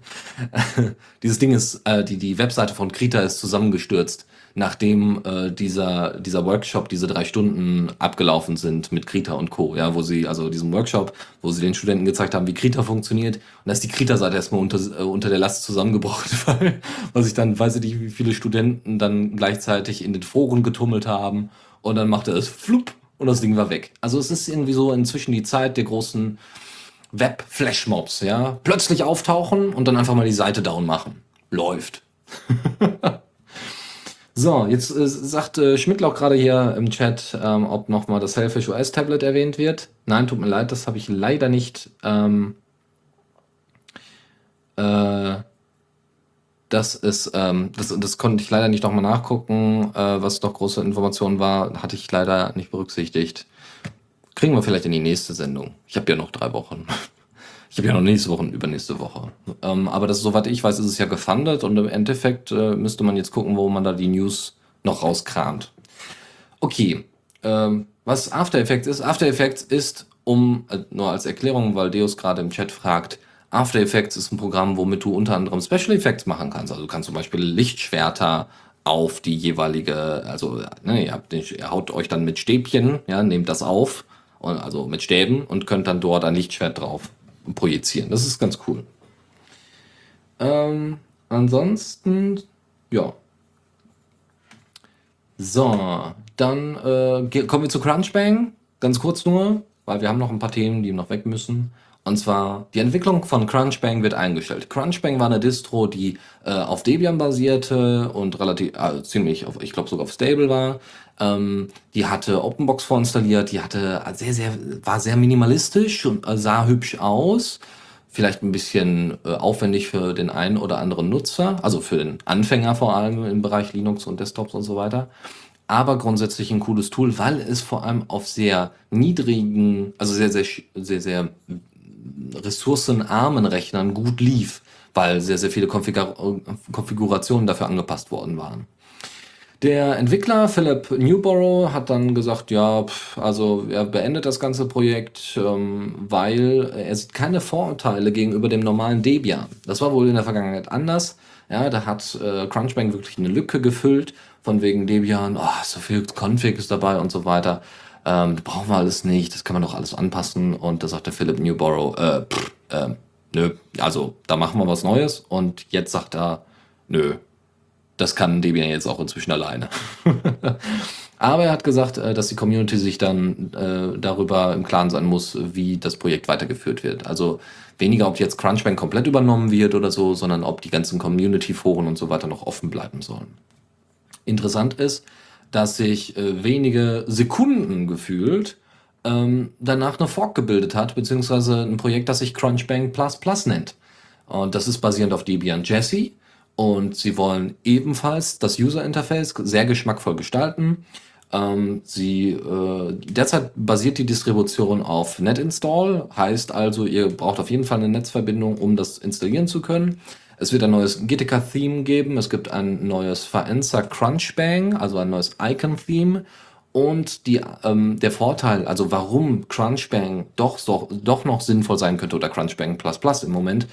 Dieses Ding ist, äh, die, die Webseite von Krita ist zusammengestürzt nachdem äh, dieser, dieser Workshop, diese drei Stunden abgelaufen sind mit Krita und Co., ja, wo sie, also diesem Workshop, wo sie den Studenten gezeigt haben, wie Krita funktioniert. Und da ist die Krita-Seite erstmal unter, äh, unter der Last zusammengebrochen, weil, weil sich dann, weiß ich nicht, wie viele Studenten dann gleichzeitig in den Foren getummelt haben und dann machte es flupp und das Ding war weg. Also es ist irgendwie so inzwischen die Zeit der großen Web-Flashmobs, ja. Plötzlich auftauchen und dann einfach mal die Seite down machen. Läuft. So, jetzt äh, sagt äh, Schmidtloch gerade hier im Chat, ähm, ob nochmal das Selfish OS Tablet erwähnt wird. Nein, tut mir leid, das habe ich leider nicht. Ähm, äh, das ist, ähm, das, das konnte ich leider nicht nochmal nachgucken, äh, was doch große Informationen war, hatte ich leider nicht berücksichtigt. Kriegen wir vielleicht in die nächste Sendung. Ich habe ja noch drei Wochen. Ich habe ja noch nächste Woche und übernächste Woche. Ähm, aber das, soweit ich weiß, ist es ja gefundet und im Endeffekt äh, müsste man jetzt gucken, wo man da die News noch rauskramt. Okay, ähm, was After Effects ist? After Effects ist, um, äh, nur als Erklärung, weil Deus gerade im Chat fragt, After Effects ist ein Programm, womit du unter anderem Special Effects machen kannst. Also du kannst zum Beispiel Lichtschwerter auf die jeweilige, also ne, ihr, habt ihr haut euch dann mit Stäbchen, ja, nehmt das auf, also mit Stäben und könnt dann dort ein Lichtschwert drauf projizieren. Das ist ganz cool. Ähm, ansonsten, ja. So, dann äh, kommen wir zu Crunchbang. Ganz kurz nur, weil wir haben noch ein paar Themen, die noch weg müssen. Und zwar, die Entwicklung von Crunchbang wird eingestellt. Crunchbang war eine Distro, die äh, auf Debian basierte und relativ, äh, ziemlich, auf, ich glaube sogar auf Stable war. Ähm, die hatte OpenBox vorinstalliert, die hatte sehr, sehr, war sehr minimalistisch und äh, sah hübsch aus. Vielleicht ein bisschen äh, aufwendig für den einen oder anderen Nutzer, also für den Anfänger vor allem im Bereich Linux und Desktops und so weiter. Aber grundsätzlich ein cooles Tool, weil es vor allem auf sehr niedrigen, also sehr, sehr, sehr, sehr ressourcenarmen Rechnern gut lief, weil sehr, sehr viele Konfigur Konfigurationen dafür angepasst worden waren. Der Entwickler Philip Newborough hat dann gesagt, ja, pf, also er beendet das ganze Projekt, ähm, weil er sieht keine Vorurteile gegenüber dem normalen Debian. Das war wohl in der Vergangenheit anders. Ja, da hat äh, Crunchbang wirklich eine Lücke gefüllt, von wegen Debian, oh, so viel Config ist dabei und so weiter. Ähm, das brauchen wir alles nicht, das kann man doch alles anpassen. Und da sagte Philip Newborough, äh, pff, äh, nö, also da machen wir was Neues. Und jetzt sagt er, nö, das kann Debian jetzt auch inzwischen alleine. Aber er hat gesagt, äh, dass die Community sich dann äh, darüber im Klaren sein muss, wie das Projekt weitergeführt wird. Also weniger, ob jetzt Crunchbang komplett übernommen wird oder so, sondern ob die ganzen Community-Foren und so weiter noch offen bleiben sollen. Interessant ist, dass sich äh, wenige Sekunden gefühlt ähm, danach eine Fork gebildet hat, beziehungsweise ein Projekt, das sich Crunchbang Plus Plus nennt. Und das ist basierend auf Debian Jesse und sie wollen ebenfalls das User Interface sehr geschmackvoll gestalten. Ähm, sie, äh, derzeit basiert die Distribution auf NetInstall, heißt also, ihr braucht auf jeden Fall eine Netzverbindung, um das installieren zu können. Es wird ein neues GTK-Theme geben, es gibt ein neues Faenza Crunchbang, also ein neues Icon-Theme. Und die, ähm, der Vorteil, also warum Crunchbang doch, doch, doch noch sinnvoll sein könnte oder Crunchbang Plus Plus im Moment,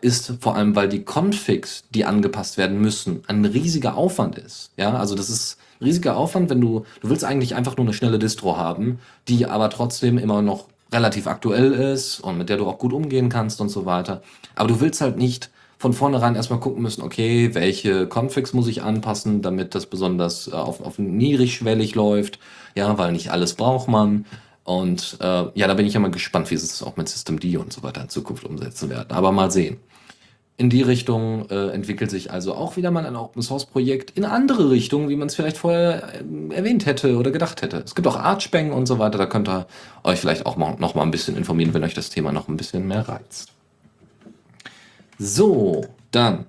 ist vor allem, weil die Configs, die angepasst werden müssen, ein riesiger Aufwand ist. Ja, also das ist riesiger Aufwand, wenn du, du willst eigentlich einfach nur eine schnelle Distro haben, die aber trotzdem immer noch relativ aktuell ist und mit der du auch gut umgehen kannst und so weiter. Aber du willst halt nicht von vornherein erstmal gucken müssen, okay, welche Configs muss ich anpassen, damit das besonders äh, auf, auf niedrigschwellig läuft. Ja, weil nicht alles braucht man. Und äh, ja, da bin ich ja mal gespannt, wie sie es auch mit System D und so weiter in Zukunft umsetzen werden. Aber mal sehen. In die Richtung äh, entwickelt sich also auch wieder mal ein Open Source Projekt in andere Richtungen, wie man es vielleicht vorher äh, erwähnt hätte oder gedacht hätte. Es gibt auch Archbang und so weiter, da könnt ihr euch vielleicht auch mal, noch mal ein bisschen informieren, wenn euch das Thema noch ein bisschen mehr reizt. So, dann.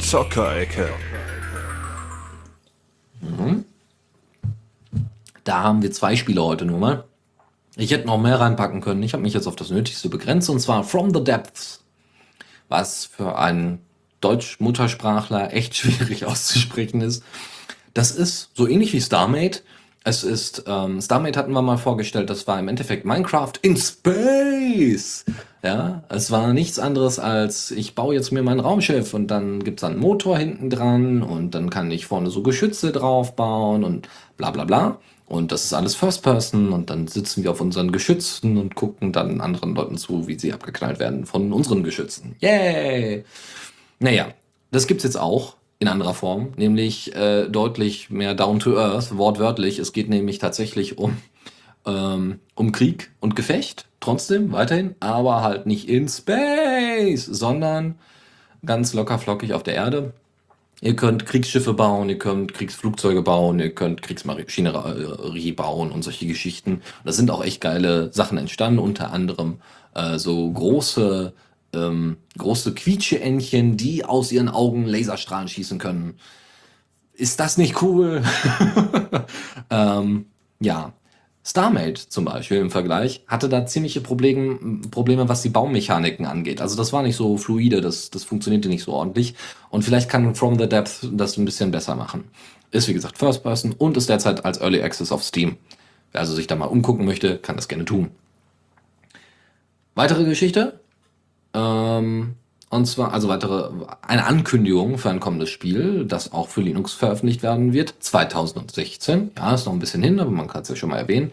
Zockerecke. Mhm. Da haben wir zwei Spiele heute nur mal. Ich hätte noch mehr reinpacken können. Ich habe mich jetzt auf das Nötigste begrenzt und zwar From the Depths. Was für einen Deutsch-Muttersprachler echt schwierig auszusprechen ist. Das ist so ähnlich wie StarMate. Es ist, ähm, StarMate hatten wir mal vorgestellt, das war im Endeffekt Minecraft in Space. Ja, es war nichts anderes als, ich baue jetzt mir mein Raumschiff und dann gibt's einen Motor hinten dran und dann kann ich vorne so Geschütze drauf bauen und bla bla bla. Und das ist alles First Person und dann sitzen wir auf unseren Geschützen und gucken dann anderen Leuten zu, wie sie abgeknallt werden von unseren Geschützen. Yay! Naja, das gibt's jetzt auch in anderer Form, nämlich äh, deutlich mehr down to earth, wortwörtlich. Es geht nämlich tatsächlich um, ähm, um Krieg und Gefecht, trotzdem weiterhin, aber halt nicht in Space, sondern ganz locker flockig auf der Erde. Ihr könnt Kriegsschiffe bauen, ihr könnt Kriegsflugzeuge bauen, ihr könnt Kriegsmaschinerie bauen und solche Geschichten. Da sind auch echt geile Sachen entstanden, unter anderem äh, so große, ähm, große Quietscheentchen, die aus ihren Augen Laserstrahlen schießen können. Ist das nicht cool? ähm, ja, StarMate zum Beispiel im Vergleich hatte da ziemliche Probleme, Probleme, was die Baummechaniken angeht. Also das war nicht so fluide, das, das funktionierte nicht so ordentlich. Und vielleicht kann From the Depth das ein bisschen besser machen. Ist wie gesagt First Person und ist derzeit als Early Access auf Steam. Wer also sich da mal umgucken möchte, kann das gerne tun. Weitere Geschichte? Ähm, und zwar, also weitere, eine Ankündigung für ein kommendes Spiel, das auch für Linux veröffentlicht werden wird, 2016. Ja, ist noch ein bisschen hin, aber man kann es ja schon mal erwähnen.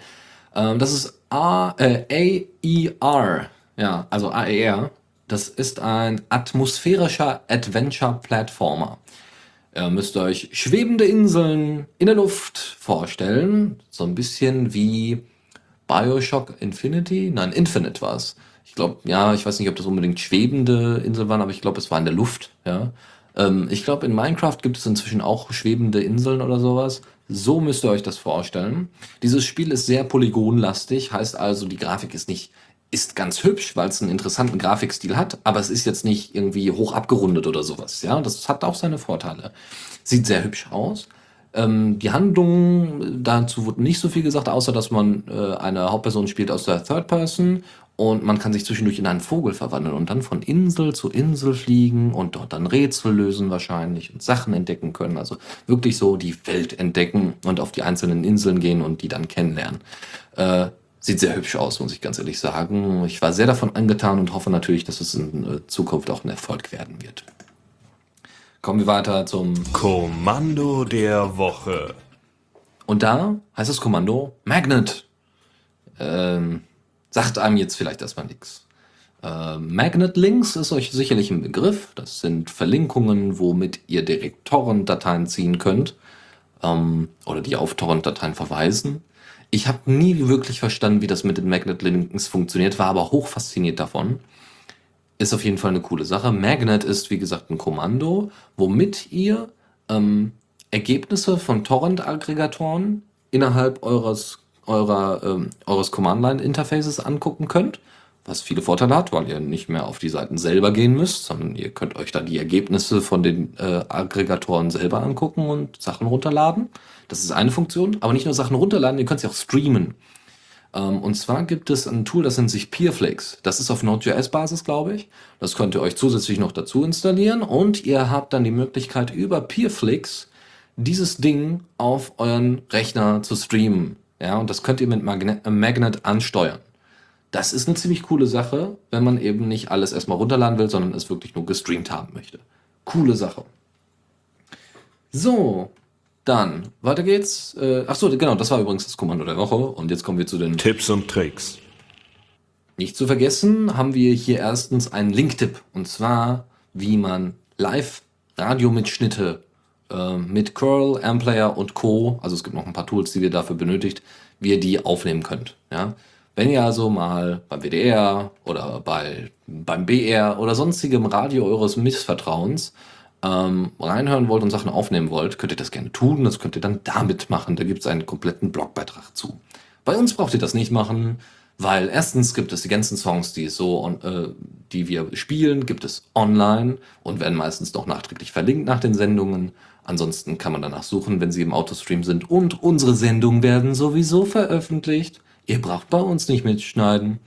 Ähm, das ist A, äh, AER, ja, also AER. Das ist ein atmosphärischer Adventure-Platformer. Ihr müsst euch schwebende Inseln in der Luft vorstellen. So ein bisschen wie Bioshock Infinity. Nein, Infinite war es ich glaube, ja, ich weiß nicht, ob das unbedingt schwebende Inseln waren, aber ich glaube, es war in der Luft, ja. Ähm, ich glaube, in Minecraft gibt es inzwischen auch schwebende Inseln oder sowas. So müsst ihr euch das vorstellen. Dieses Spiel ist sehr polygonlastig, heißt also, die Grafik ist nicht, ist ganz hübsch, weil es einen interessanten Grafikstil hat, aber es ist jetzt nicht irgendwie hoch abgerundet oder sowas, ja. Das hat auch seine Vorteile. Sieht sehr hübsch aus. Ähm, die Handlung, dazu wurde nicht so viel gesagt, außer dass man äh, eine Hauptperson spielt aus der Third Person und man kann sich zwischendurch in einen Vogel verwandeln und dann von Insel zu Insel fliegen und dort dann Rätsel lösen wahrscheinlich und Sachen entdecken können. Also wirklich so die Welt entdecken und auf die einzelnen Inseln gehen und die dann kennenlernen. Äh, sieht sehr hübsch aus, muss ich ganz ehrlich sagen. Ich war sehr davon angetan und hoffe natürlich, dass es in äh, Zukunft auch ein Erfolg werden wird. Kommen wir weiter zum Kommando der Woche. Und da heißt das Kommando Magnet. Ähm, sagt einem jetzt vielleicht erstmal nichts. Äh, Magnet Links ist euch sicherlich ein Begriff. Das sind Verlinkungen, womit ihr direkt Torrent-Dateien ziehen könnt ähm, oder die auf Torrent-Dateien verweisen. Ich habe nie wirklich verstanden, wie das mit den Magnet Links funktioniert, war aber hoch fasziniert davon. Ist auf jeden Fall eine coole Sache. Magnet ist, wie gesagt, ein Kommando, womit ihr ähm, Ergebnisse von Torrent-Aggregatoren innerhalb eures, eurer, ähm, eures Command-Line-Interfaces angucken könnt. Was viele Vorteile hat, weil ihr nicht mehr auf die Seiten selber gehen müsst, sondern ihr könnt euch dann die Ergebnisse von den äh, Aggregatoren selber angucken und Sachen runterladen. Das ist eine Funktion, aber nicht nur Sachen runterladen, ihr könnt sie auch streamen. Ähm, und zwar gibt es ein Tool, das nennt sich Peerflix. Das ist auf Node.js-Basis, glaube ich. Das könnt ihr euch zusätzlich noch dazu installieren und ihr habt dann die Möglichkeit, über Peerflix dieses Ding auf euren Rechner zu streamen. Ja, und das könnt ihr mit Magnet, äh, Magnet ansteuern. Das ist eine ziemlich coole Sache, wenn man eben nicht alles erstmal runterladen will, sondern es wirklich nur gestreamt haben möchte. Coole Sache. So, dann, weiter geht's. Äh, ach so, genau, das war übrigens das Kommando der Woche. Und jetzt kommen wir zu den Tipps und Tricks. Nicht zu vergessen haben wir hier erstens einen Link-Tipp. Und zwar, wie man Live-Radiomitschnitte äh, mit Curl, Amplayer und Co., also es gibt noch ein paar Tools, die ihr dafür benötigt, wie ihr die aufnehmen könnt. Ja? Wenn ihr also mal beim WDR oder bei, beim BR oder sonstigem Radio eures Missvertrauens ähm, reinhören wollt und Sachen aufnehmen wollt, könnt ihr das gerne tun. Das könnt ihr dann damit machen. Da gibt es einen kompletten Blogbeitrag zu. Bei uns braucht ihr das nicht machen, weil erstens gibt es die ganzen Songs, die so, äh, die wir spielen, gibt es online und werden meistens noch nachträglich verlinkt nach den Sendungen. Ansonsten kann man danach suchen, wenn sie im Autostream sind. Und unsere Sendungen werden sowieso veröffentlicht. Ihr braucht bei uns nicht mitschneiden.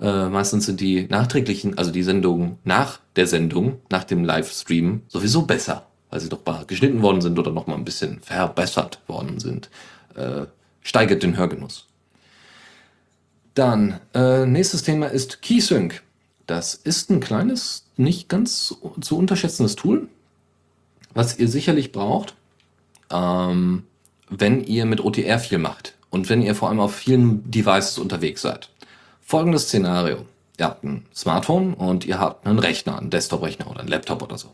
Äh, meistens sind die nachträglichen, also die Sendungen nach der Sendung, nach dem Livestream, sowieso besser, weil sie doch mal geschnitten worden sind oder noch mal ein bisschen verbessert worden sind. Äh, steigert den Hörgenuss. Dann, äh, nächstes Thema ist KeySync. Das ist ein kleines, nicht ganz zu unterschätzendes Tool, was ihr sicherlich braucht, ähm, wenn ihr mit OTR viel macht und wenn ihr vor allem auf vielen Devices unterwegs seid. Folgendes Szenario. Ihr habt ein Smartphone und ihr habt einen Rechner, einen Desktop-Rechner oder einen Laptop oder so.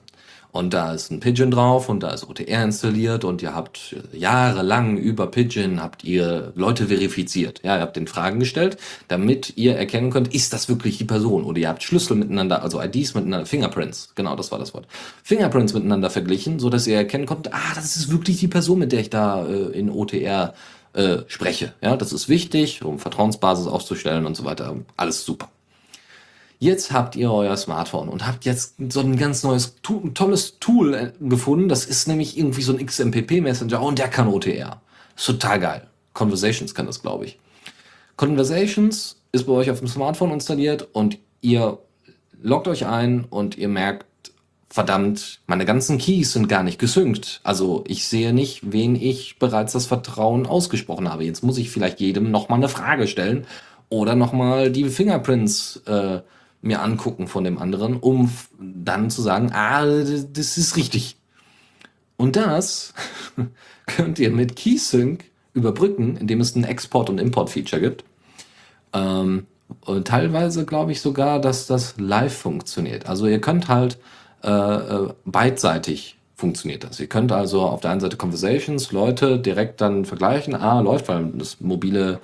Und da ist ein Pigeon drauf und da ist OTR installiert und ihr habt jahrelang über Pigeon habt ihr Leute verifiziert. Ja, ihr habt den Fragen gestellt, damit ihr erkennen könnt, ist das wirklich die Person? Oder ihr habt Schlüssel miteinander, also IDs miteinander, Fingerprints, genau, das war das Wort. Fingerprints miteinander verglichen, so dass ihr erkennen konntet, ah, das ist wirklich die Person, mit der ich da äh, in OTR äh, spreche. Ja, das ist wichtig, um Vertrauensbasis aufzustellen und so weiter. Alles super. Jetzt habt ihr euer Smartphone und habt jetzt so ein ganz neues, tolles Tool äh, gefunden. Das ist nämlich irgendwie so ein XMPP-Messenger und der kann OTR. Ist total geil. Conversations kann das, glaube ich. Conversations ist bei euch auf dem Smartphone installiert und ihr loggt euch ein und ihr merkt, verdammt, meine ganzen Keys sind gar nicht gesynkt. Also ich sehe nicht, wen ich bereits das Vertrauen ausgesprochen habe. Jetzt muss ich vielleicht jedem nochmal eine Frage stellen oder nochmal die Fingerprints äh, mir angucken von dem anderen, um dann zu sagen, ah, das ist richtig. Und das könnt ihr mit KeySync überbrücken, indem es ein Export- und Import-Feature gibt. Ähm, teilweise glaube ich sogar, dass das live funktioniert. Also ihr könnt halt äh, äh, beidseitig funktioniert das. Ihr könnt also auf der einen Seite Conversations, Leute direkt dann vergleichen, ah, läuft, weil das mobile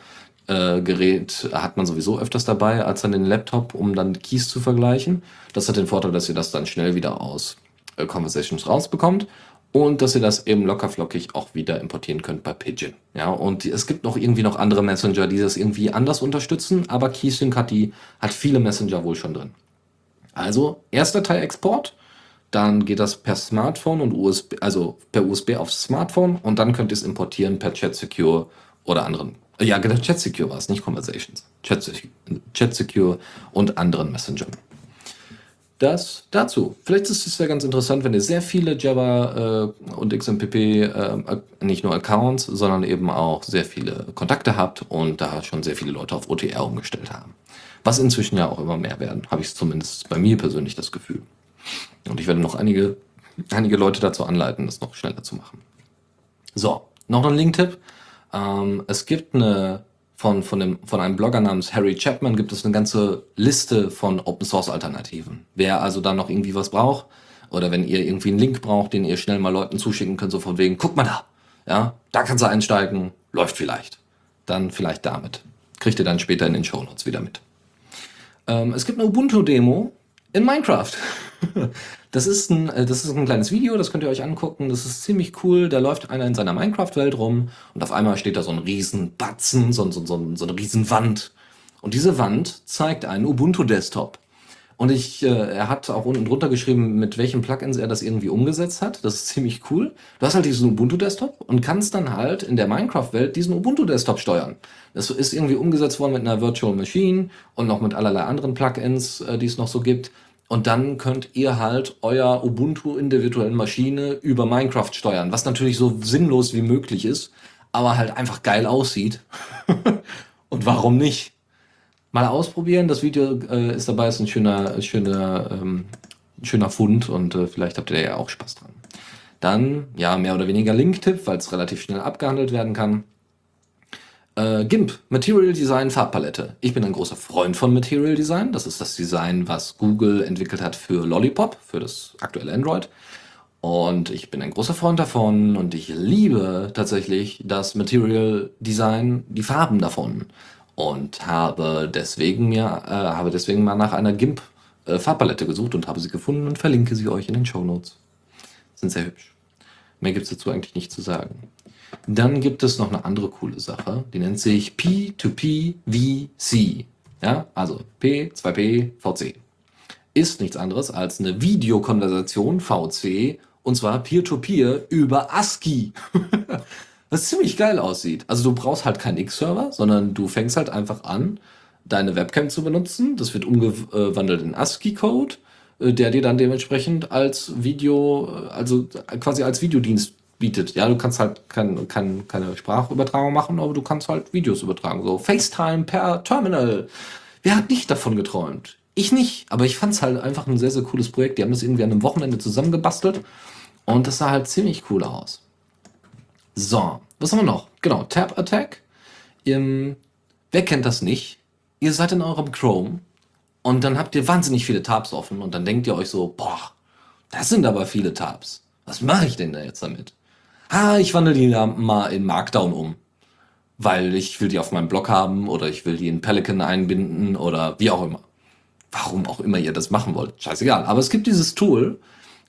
Gerät hat man sowieso öfters dabei als dann den Laptop, um dann Keys zu vergleichen. Das hat den Vorteil, dass ihr das dann schnell wieder aus äh, Conversations rausbekommt und dass ihr das eben lockerflockig auch wieder importieren könnt bei Pigeon. Ja, und es gibt noch irgendwie noch andere Messenger, die das irgendwie anders unterstützen, aber KeySync hat die, hat viele Messenger wohl schon drin. Also, erster Teil Export, dann geht das per Smartphone und USB, also per USB aufs Smartphone und dann könnt ihr es importieren per Chat Secure oder anderen Ja, genau, Chat Secure war es, nicht Conversations. Chat, Chat Secure und anderen Messengern. Das dazu. Vielleicht ist es ja ganz interessant, wenn ihr sehr viele Java äh, und XMPP, äh, nicht nur Accounts, sondern eben auch sehr viele Kontakte habt und da schon sehr viele Leute auf OTR umgestellt haben. Was inzwischen ja auch immer mehr werden, habe ich zumindest bei mir persönlich das Gefühl. Und ich werde noch einige, einige Leute dazu anleiten, das noch schneller zu machen. So, noch ein Link-Tipp. Ähm, es gibt eine von, von, dem, von einem Blogger namens Harry Chapman gibt es eine ganze Liste von Open Source Alternativen. Wer also da noch irgendwie was braucht oder wenn ihr irgendwie einen Link braucht, den ihr schnell mal Leuten zuschicken könnt, so von wegen, guck mal da, ja, da kannst du einsteigen, läuft vielleicht. Dann vielleicht damit. Kriegt ihr dann später in den Show Notes wieder mit. Ähm, es gibt eine Ubuntu-Demo in Minecraft. Das ist, ein, äh, das ist ein kleines Video, das könnt ihr euch angucken. Das ist ziemlich cool. Da läuft einer in seiner Minecraft-Welt rum und auf einmal steht da so ein riesen Batzen, so, so, so, so eine riesen Wand. Und diese Wand zeigt einen Ubuntu-Desktop. Und ich, äh, er hat auch unten drunter geschrieben, mit welchen Plugins er das irgendwie umgesetzt hat. Das ist ziemlich cool. Du hast halt diesen Ubuntu-Desktop und kannst dann halt in der Minecraft-Welt diesen Ubuntu-Desktop steuern. Das ist irgendwie umgesetzt worden mit einer Virtual Machine und noch mit allerlei anderen Plugins, äh, die es noch so gibt. Und dann könnt ihr halt euer Ubuntu in der virtuellen Maschine über Minecraft steuern, was natürlich so sinnlos wie möglich ist, aber halt einfach geil aussieht. und warum nicht? Mal ausprobieren. Das Video äh, ist dabei, ist ein schöner, schöner, ähm, schöner Fund und äh, vielleicht habt ihr ja auch Spaß dran. Dann, ja, mehr oder weniger Link-Tipp, weil es relativ schnell abgehandelt werden kann. Äh, GIMP, Material Design Farbpalette. Ich bin ein großer Freund von Material Design. Das ist das Design, was Google entwickelt hat für Lollipop, für das aktuelle Android. Und ich bin ein großer Freund davon und ich liebe tatsächlich das Material Design, die Farben davon. Und habe deswegen mir, äh, habe deswegen mal nach einer GIMP äh, Farbpalette gesucht und habe sie gefunden und verlinke sie euch in den Show Notes. Sind sehr hübsch. Mehr gibt es dazu eigentlich nicht zu sagen. Dann gibt es noch eine andere coole Sache, die nennt sich P2P-VC. Ja, also P2P VC. Ist nichts anderes als eine Videokonversation VC und zwar Peer-to-Peer -Peer über ASCII. Was ziemlich geil aussieht. Also du brauchst halt keinen X-Server, sondern du fängst halt einfach an, deine Webcam zu benutzen. Das wird umgewandelt in ASCII-Code, äh, der dir dann dementsprechend als Video, äh, also quasi als Videodienst bietet. Ja, du kannst halt kein, kein, keine Sprachübertragung machen, aber du kannst halt Videos übertragen. So FaceTime per Terminal. Wer hat nicht davon geträumt? Ich nicht, aber ich fand es halt einfach ein sehr, sehr cooles Projekt. Die haben das irgendwie an einem Wochenende zusammengebastelt und das sah halt ziemlich cool aus. So, was haben wir noch? Genau, Tab Attack. Ihr, wer kennt das nicht? Ihr seid in eurem Chrome und dann habt ihr wahnsinnig viele Tabs offen und dann denkt ihr euch so, boah, das sind aber viele Tabs. Was mache ich denn da jetzt damit? ah, ich wandle die mal in Markdown um. Weil ich will die auf meinem Blog haben oder ich will die in Pelican einbinden oder wie auch immer. Warum auch immer ihr das machen wollt. Scheißegal. Aber es gibt dieses Tool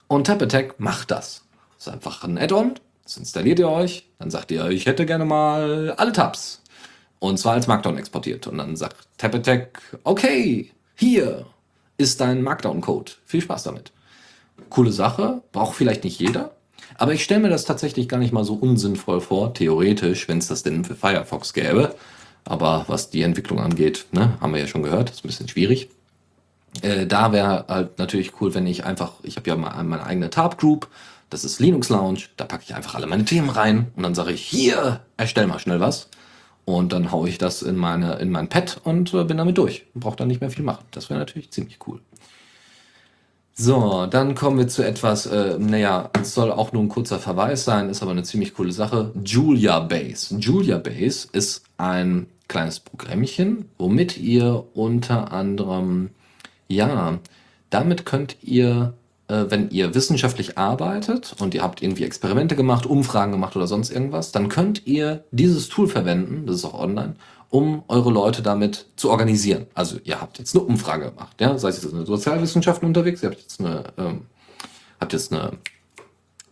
und TapAttack macht das. Das ist einfach ein Add-on. Das installiert ihr euch. Dann sagt ihr, ich hätte gerne mal alle Tabs. Und zwar als Markdown exportiert. Und dann sagt TapAttack, okay, hier ist dein Markdown-Code. Viel Spaß damit. Coole Sache. Braucht vielleicht nicht jeder. Aber ich stelle mir das tatsächlich gar nicht mal so unsinnvoll vor, theoretisch, wenn es das denn für Firefox gäbe. Aber was die Entwicklung angeht, ne, haben wir ja schon gehört, ist ein bisschen schwierig. Äh, da wäre halt natürlich cool, wenn ich einfach, ich habe ja mal meine eigene Tab Group, das ist Linux Lounge, da packe ich einfach alle meine Themen rein und dann sage ich, hier, erstell mal schnell was. Und dann haue ich das in, meine, in mein Pad und äh, bin damit durch. Brauche dann nicht mehr viel machen. Das wäre natürlich ziemlich cool. So, dann kommen wir zu etwas, äh, naja, es soll auch nur ein kurzer Verweis sein, ist aber eine ziemlich coole Sache. Julia Base. Julia Base ist ein kleines Programmchen, womit ihr unter anderem, ja, damit könnt ihr, äh, wenn ihr wissenschaftlich arbeitet und ihr habt irgendwie Experimente gemacht, Umfragen gemacht oder sonst irgendwas, dann könnt ihr dieses Tool verwenden, das ist auch online, um eure Leute damit zu organisieren. Also ihr habt jetzt eine Umfrage gemacht, ja, sei es jetzt in den Sozialwissenschaften unterwegs, ihr habt jetzt eine, ähm, habt jetzt eine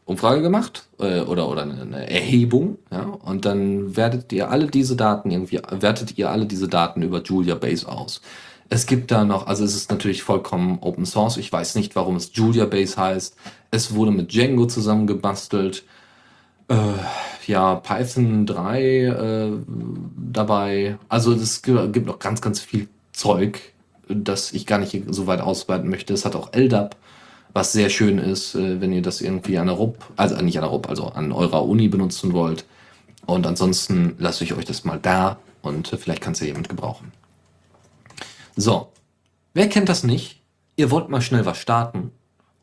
Umfrage gemacht äh, oder, oder eine, eine Erhebung, ja, und dann wertet ihr alle diese Daten irgendwie, wertet ihr alle diese Daten über Julia Base aus. Es gibt da noch, also es ist natürlich vollkommen Open Source. Ich weiß nicht, warum es Julia Base heißt. Es wurde mit Django zusammengebastelt. Äh, ja Python 3 äh, dabei. Also es gibt noch ganz, ganz viel Zeug, das ich gar nicht so weit ausweiten möchte. Es hat auch LDAP, was sehr schön ist, äh, wenn ihr das irgendwie an der RUP, also nicht an der RUP, also an eurer Uni benutzen wollt. Und ansonsten lasse ich euch das mal da und vielleicht kann es ja jemand gebrauchen. So, wer kennt das nicht? Ihr wollt mal schnell was starten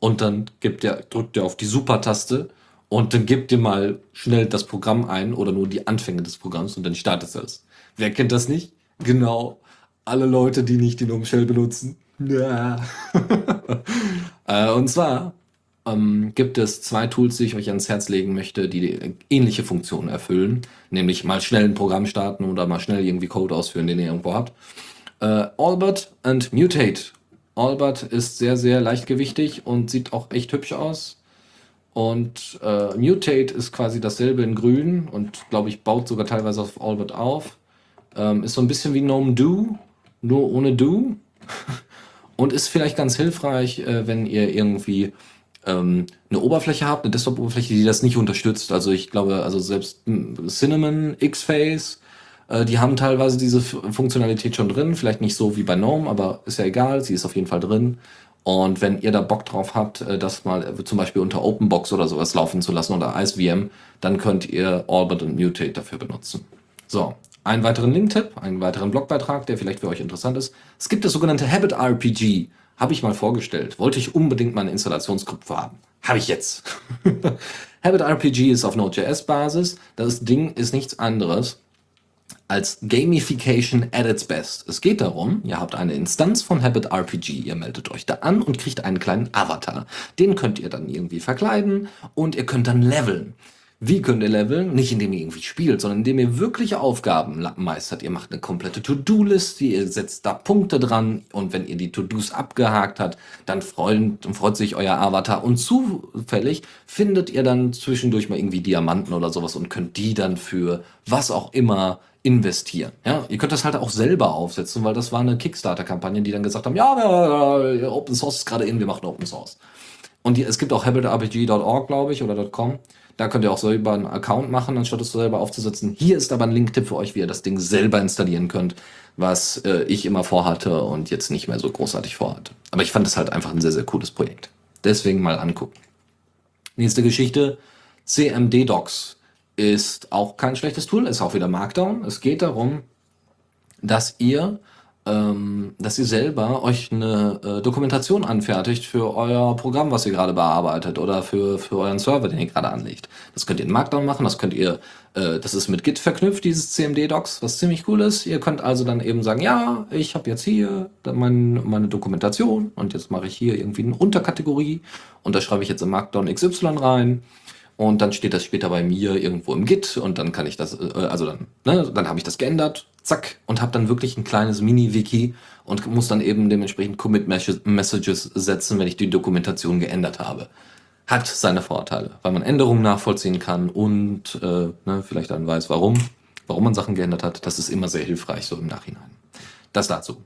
und dann gibt ihr, drückt ihr auf die Super-Taste und dann gebt ihr mal schnell das Programm ein oder nur die Anfänge des Programms und dann startet es. Wer kennt das nicht? Genau, alle Leute, die nicht die Shell benutzen. Ja. äh, und zwar ähm, gibt es zwei Tools, die ich euch ans Herz legen möchte, die ähnliche Funktionen erfüllen. Nämlich mal schnell ein Programm starten oder mal schnell irgendwie Code ausführen, den ihr irgendwo habt. Äh, Albert und Mutate. Albert ist sehr, sehr leichtgewichtig und sieht auch echt hübsch aus. Und äh, Mutate ist quasi dasselbe in grün und glaube ich baut sogar teilweise auf Albert auf. Ähm, ist so ein bisschen wie GNOME Do, nur ohne Do. und ist vielleicht ganz hilfreich, äh, wenn ihr irgendwie ähm, eine Oberfläche habt, eine Desktop-Oberfläche, die das nicht unterstützt. Also ich glaube, also selbst hm, Cinnamon, Xface, äh, die haben teilweise diese Funktionalität schon drin. Vielleicht nicht so wie bei GNOME, aber ist ja egal, sie ist auf jeden Fall drin. Und wenn ihr da Bock drauf habt, äh, das mal äh, zum Beispiel unter OpenBox oder sowas laufen zu lassen oder IceVM, dann könnt ihr Albert und Mutate dafür benutzen. So, einen weiteren Link-Tipp, einen weiteren Blogbeitrag, der vielleicht für euch interessant ist. Es gibt das sogenannte Habit RPG. Habe ich mal vorgestellt. Wollte ich unbedingt mal eine Installationsgruppe haben. Habe ich jetzt. Habit RPG ist auf Node.js-Basis. Das Ding ist nichts anderes als Gamification at its best. Es geht darum, ihr habt eine Instanz von Habit RPG, ihr meldet euch da an und kriegt einen kleinen Avatar. Den könnt ihr dann irgendwie verkleiden und ihr könnt dann leveln. Wie könnt ihr leveln? Nicht indem ihr irgendwie spielt, sondern indem ihr wirkliche Aufgaben meistert. Ihr macht eine komplette To-Do-Liste, ihr setzt da Punkte dran und wenn ihr die To-Dos abgehakt habt, dann freut, freut sich euer Avatar und zufällig findet ihr dann zwischendurch mal irgendwie Diamanten oder sowas und könnt die dann für was auch immer investieren. Ja, ihr könnt das halt auch selber aufsetzen, weil das war eine Kickstarter-Kampagne, die dann gesagt haben, ja, Open Source ist gerade in, wir machen Open Source. Und es gibt auch habitrpg.org, glaube ich, oder .com. Da könnt ihr auch selber einen Account machen, anstatt es selber aufzusetzen. Hier ist aber ein Link-Tipp für euch, wie ihr das Ding selber installieren könnt, was äh, ich immer vorhatte und jetzt nicht mehr so großartig vorhatte. Aber ich fand es halt einfach ein sehr, sehr cooles Projekt. Deswegen mal angucken. Nächste Geschichte. CMD Docs ist auch kein schlechtes Tool, ist auch wieder Markdown. Es geht darum, dass ihr ähm, dass ihr selber euch eine äh, Dokumentation anfertigt für euer Programm, was ihr gerade bearbeitet oder für, für euren Server, den ihr gerade anlegt. Das könnt ihr in Markdown machen, das könnt ihr, äh, das ist mit Git verknüpft, dieses CMD-Docs, was ziemlich cool ist. Ihr könnt also dann eben sagen, ja, ich habe jetzt hier mein, meine Dokumentation und jetzt mache ich hier irgendwie eine Unterkategorie und da schreibe ich jetzt in Markdown XY rein. Und dann steht das später bei mir irgendwo im Git und dann kann ich das, äh, also dann, ne, dann habe ich das geändert, zack, und habe dann wirklich ein kleines Mini-Wiki und muss dann eben dementsprechend Commit-Messages setzen, wenn ich die Dokumentation geändert habe. Hat seine Vorteile, weil man Änderungen nachvollziehen kann und äh, ne, vielleicht dann weiß, warum, warum man Sachen geändert hat. Das ist immer sehr hilfreich so im Nachhinein. Das dazu.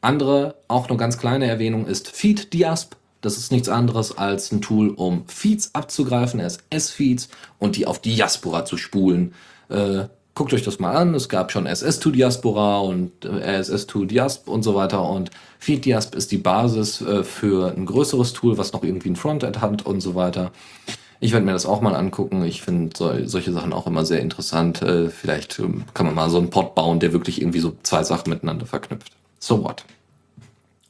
Andere, auch nur ganz kleine Erwähnung ist Feed Diasp. Das ist nichts anderes als ein Tool, um Feeds abzugreifen, RSS-Feeds und die auf Diaspora zu spulen. Äh, guckt euch das mal an. Es gab schon SS2 Diaspora und äh, RSS2 Diasp und so weiter. Und Feed Diasp ist die Basis äh, für ein größeres Tool, was noch irgendwie ein Frontend hat und so weiter. Ich werde mir das auch mal angucken. Ich finde so, solche Sachen auch immer sehr interessant. Äh, vielleicht ähm, kann man mal so einen Pod bauen, der wirklich irgendwie so zwei Sachen miteinander verknüpft. So what?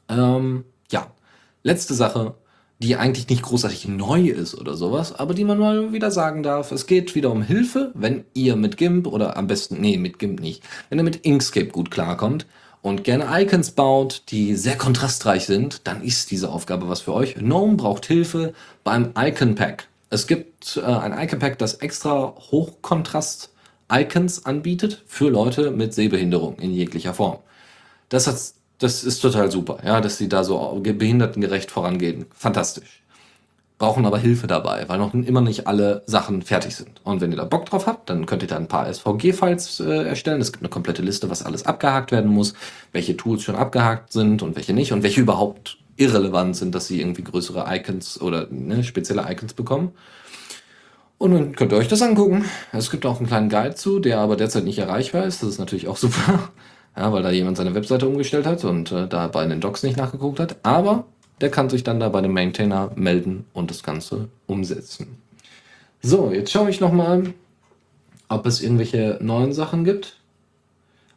Ähm, ja, Letzte Sache, die eigentlich nicht großartig neu ist oder sowas, aber die man mal wieder sagen darf. Es geht wieder um Hilfe, wenn ihr mit GIMP oder am besten, nee, mit GIMP nicht, wenn ihr mit Inkscape gut klarkommt und gerne Icons baut, die sehr kontrastreich sind, dann ist diese Aufgabe was für euch. GNOME braucht Hilfe beim Icon Pack. Es gibt äh, ein Icon Pack, das extra Hochkontrast Icons anbietet für Leute mit Sehbehinderung in jeglicher Form. Das hat das ist total super, ja, dass sie da so behindertengerecht vorangehen. Fantastisch. Brauchen aber Hilfe dabei, weil noch immer nicht alle Sachen fertig sind. Und wenn ihr da Bock drauf habt, dann könnt ihr da ein paar SVG-Files äh, erstellen. Es gibt eine komplette Liste, was alles abgehakt werden muss, welche Tools schon abgehakt sind und welche nicht und welche überhaupt irrelevant sind, dass sie irgendwie größere Icons oder ne, spezielle Icons bekommen. Und dann könnt ihr euch das angucken. Es gibt auch einen kleinen Guide zu, der aber derzeit nicht erreichbar ist. Das ist natürlich auch super, ja, weil da jemand seine Webseite umgestellt hat und äh, da bei den Docs nicht nachgeguckt hat. Aber der kann sich dann da bei dem Maintainer melden und das Ganze umsetzen. So, jetzt schaue ich nochmal, ob es irgendwelche neuen Sachen gibt.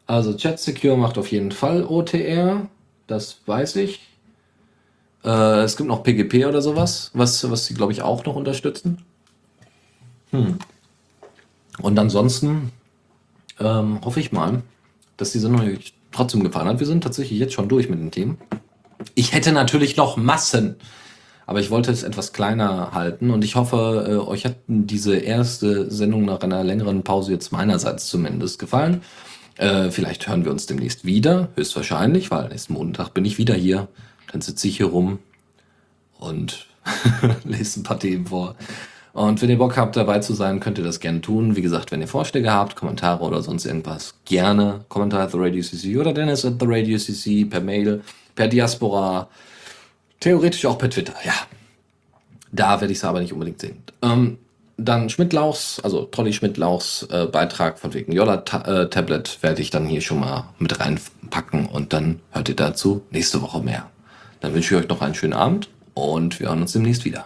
Also Chat Secure macht auf jeden Fall OTR, das weiß ich. Äh, es gibt noch PGP oder sowas, was, was sie, glaube ich, auch noch unterstützen. Hm. Und ansonsten ähm, hoffe ich mal, dass die Sendung trotzdem gefallen hat. Wir sind tatsächlich jetzt schon durch mit den Themen. Ich hätte natürlich noch Massen, aber ich wollte es etwas kleiner halten und ich hoffe, äh, euch hat diese erste Sendung nach einer längeren Pause jetzt meinerseits zumindest gefallen. Äh, vielleicht hören wir uns demnächst wieder, höchstwahrscheinlich, weil nächsten Montag bin ich wieder hier. Dann sitze ich hier rum und lese ein paar Themen vor. Und wenn ihr Bock habt, dabei zu sein, könnt ihr das gerne tun. Wie gesagt, wenn ihr Vorschläge habt, Kommentare oder sonst irgendwas, gerne Kommentar at the Radio CC oder Dennis at the Radio CC per Mail, per Diaspora, theoretisch auch per Twitter, ja. Da werde ich es aber nicht unbedingt sehen. Ähm, dann Schmidtlauchs, also Trolli Schmidtlauchs äh, Beitrag von wegen Ta äh, werde ich dann hier schon mal mit reinpacken und dann hört ihr dazu nächste Woche mehr. Dann wünsche ich euch noch einen schönen Abend und wir hören uns demnächst wieder.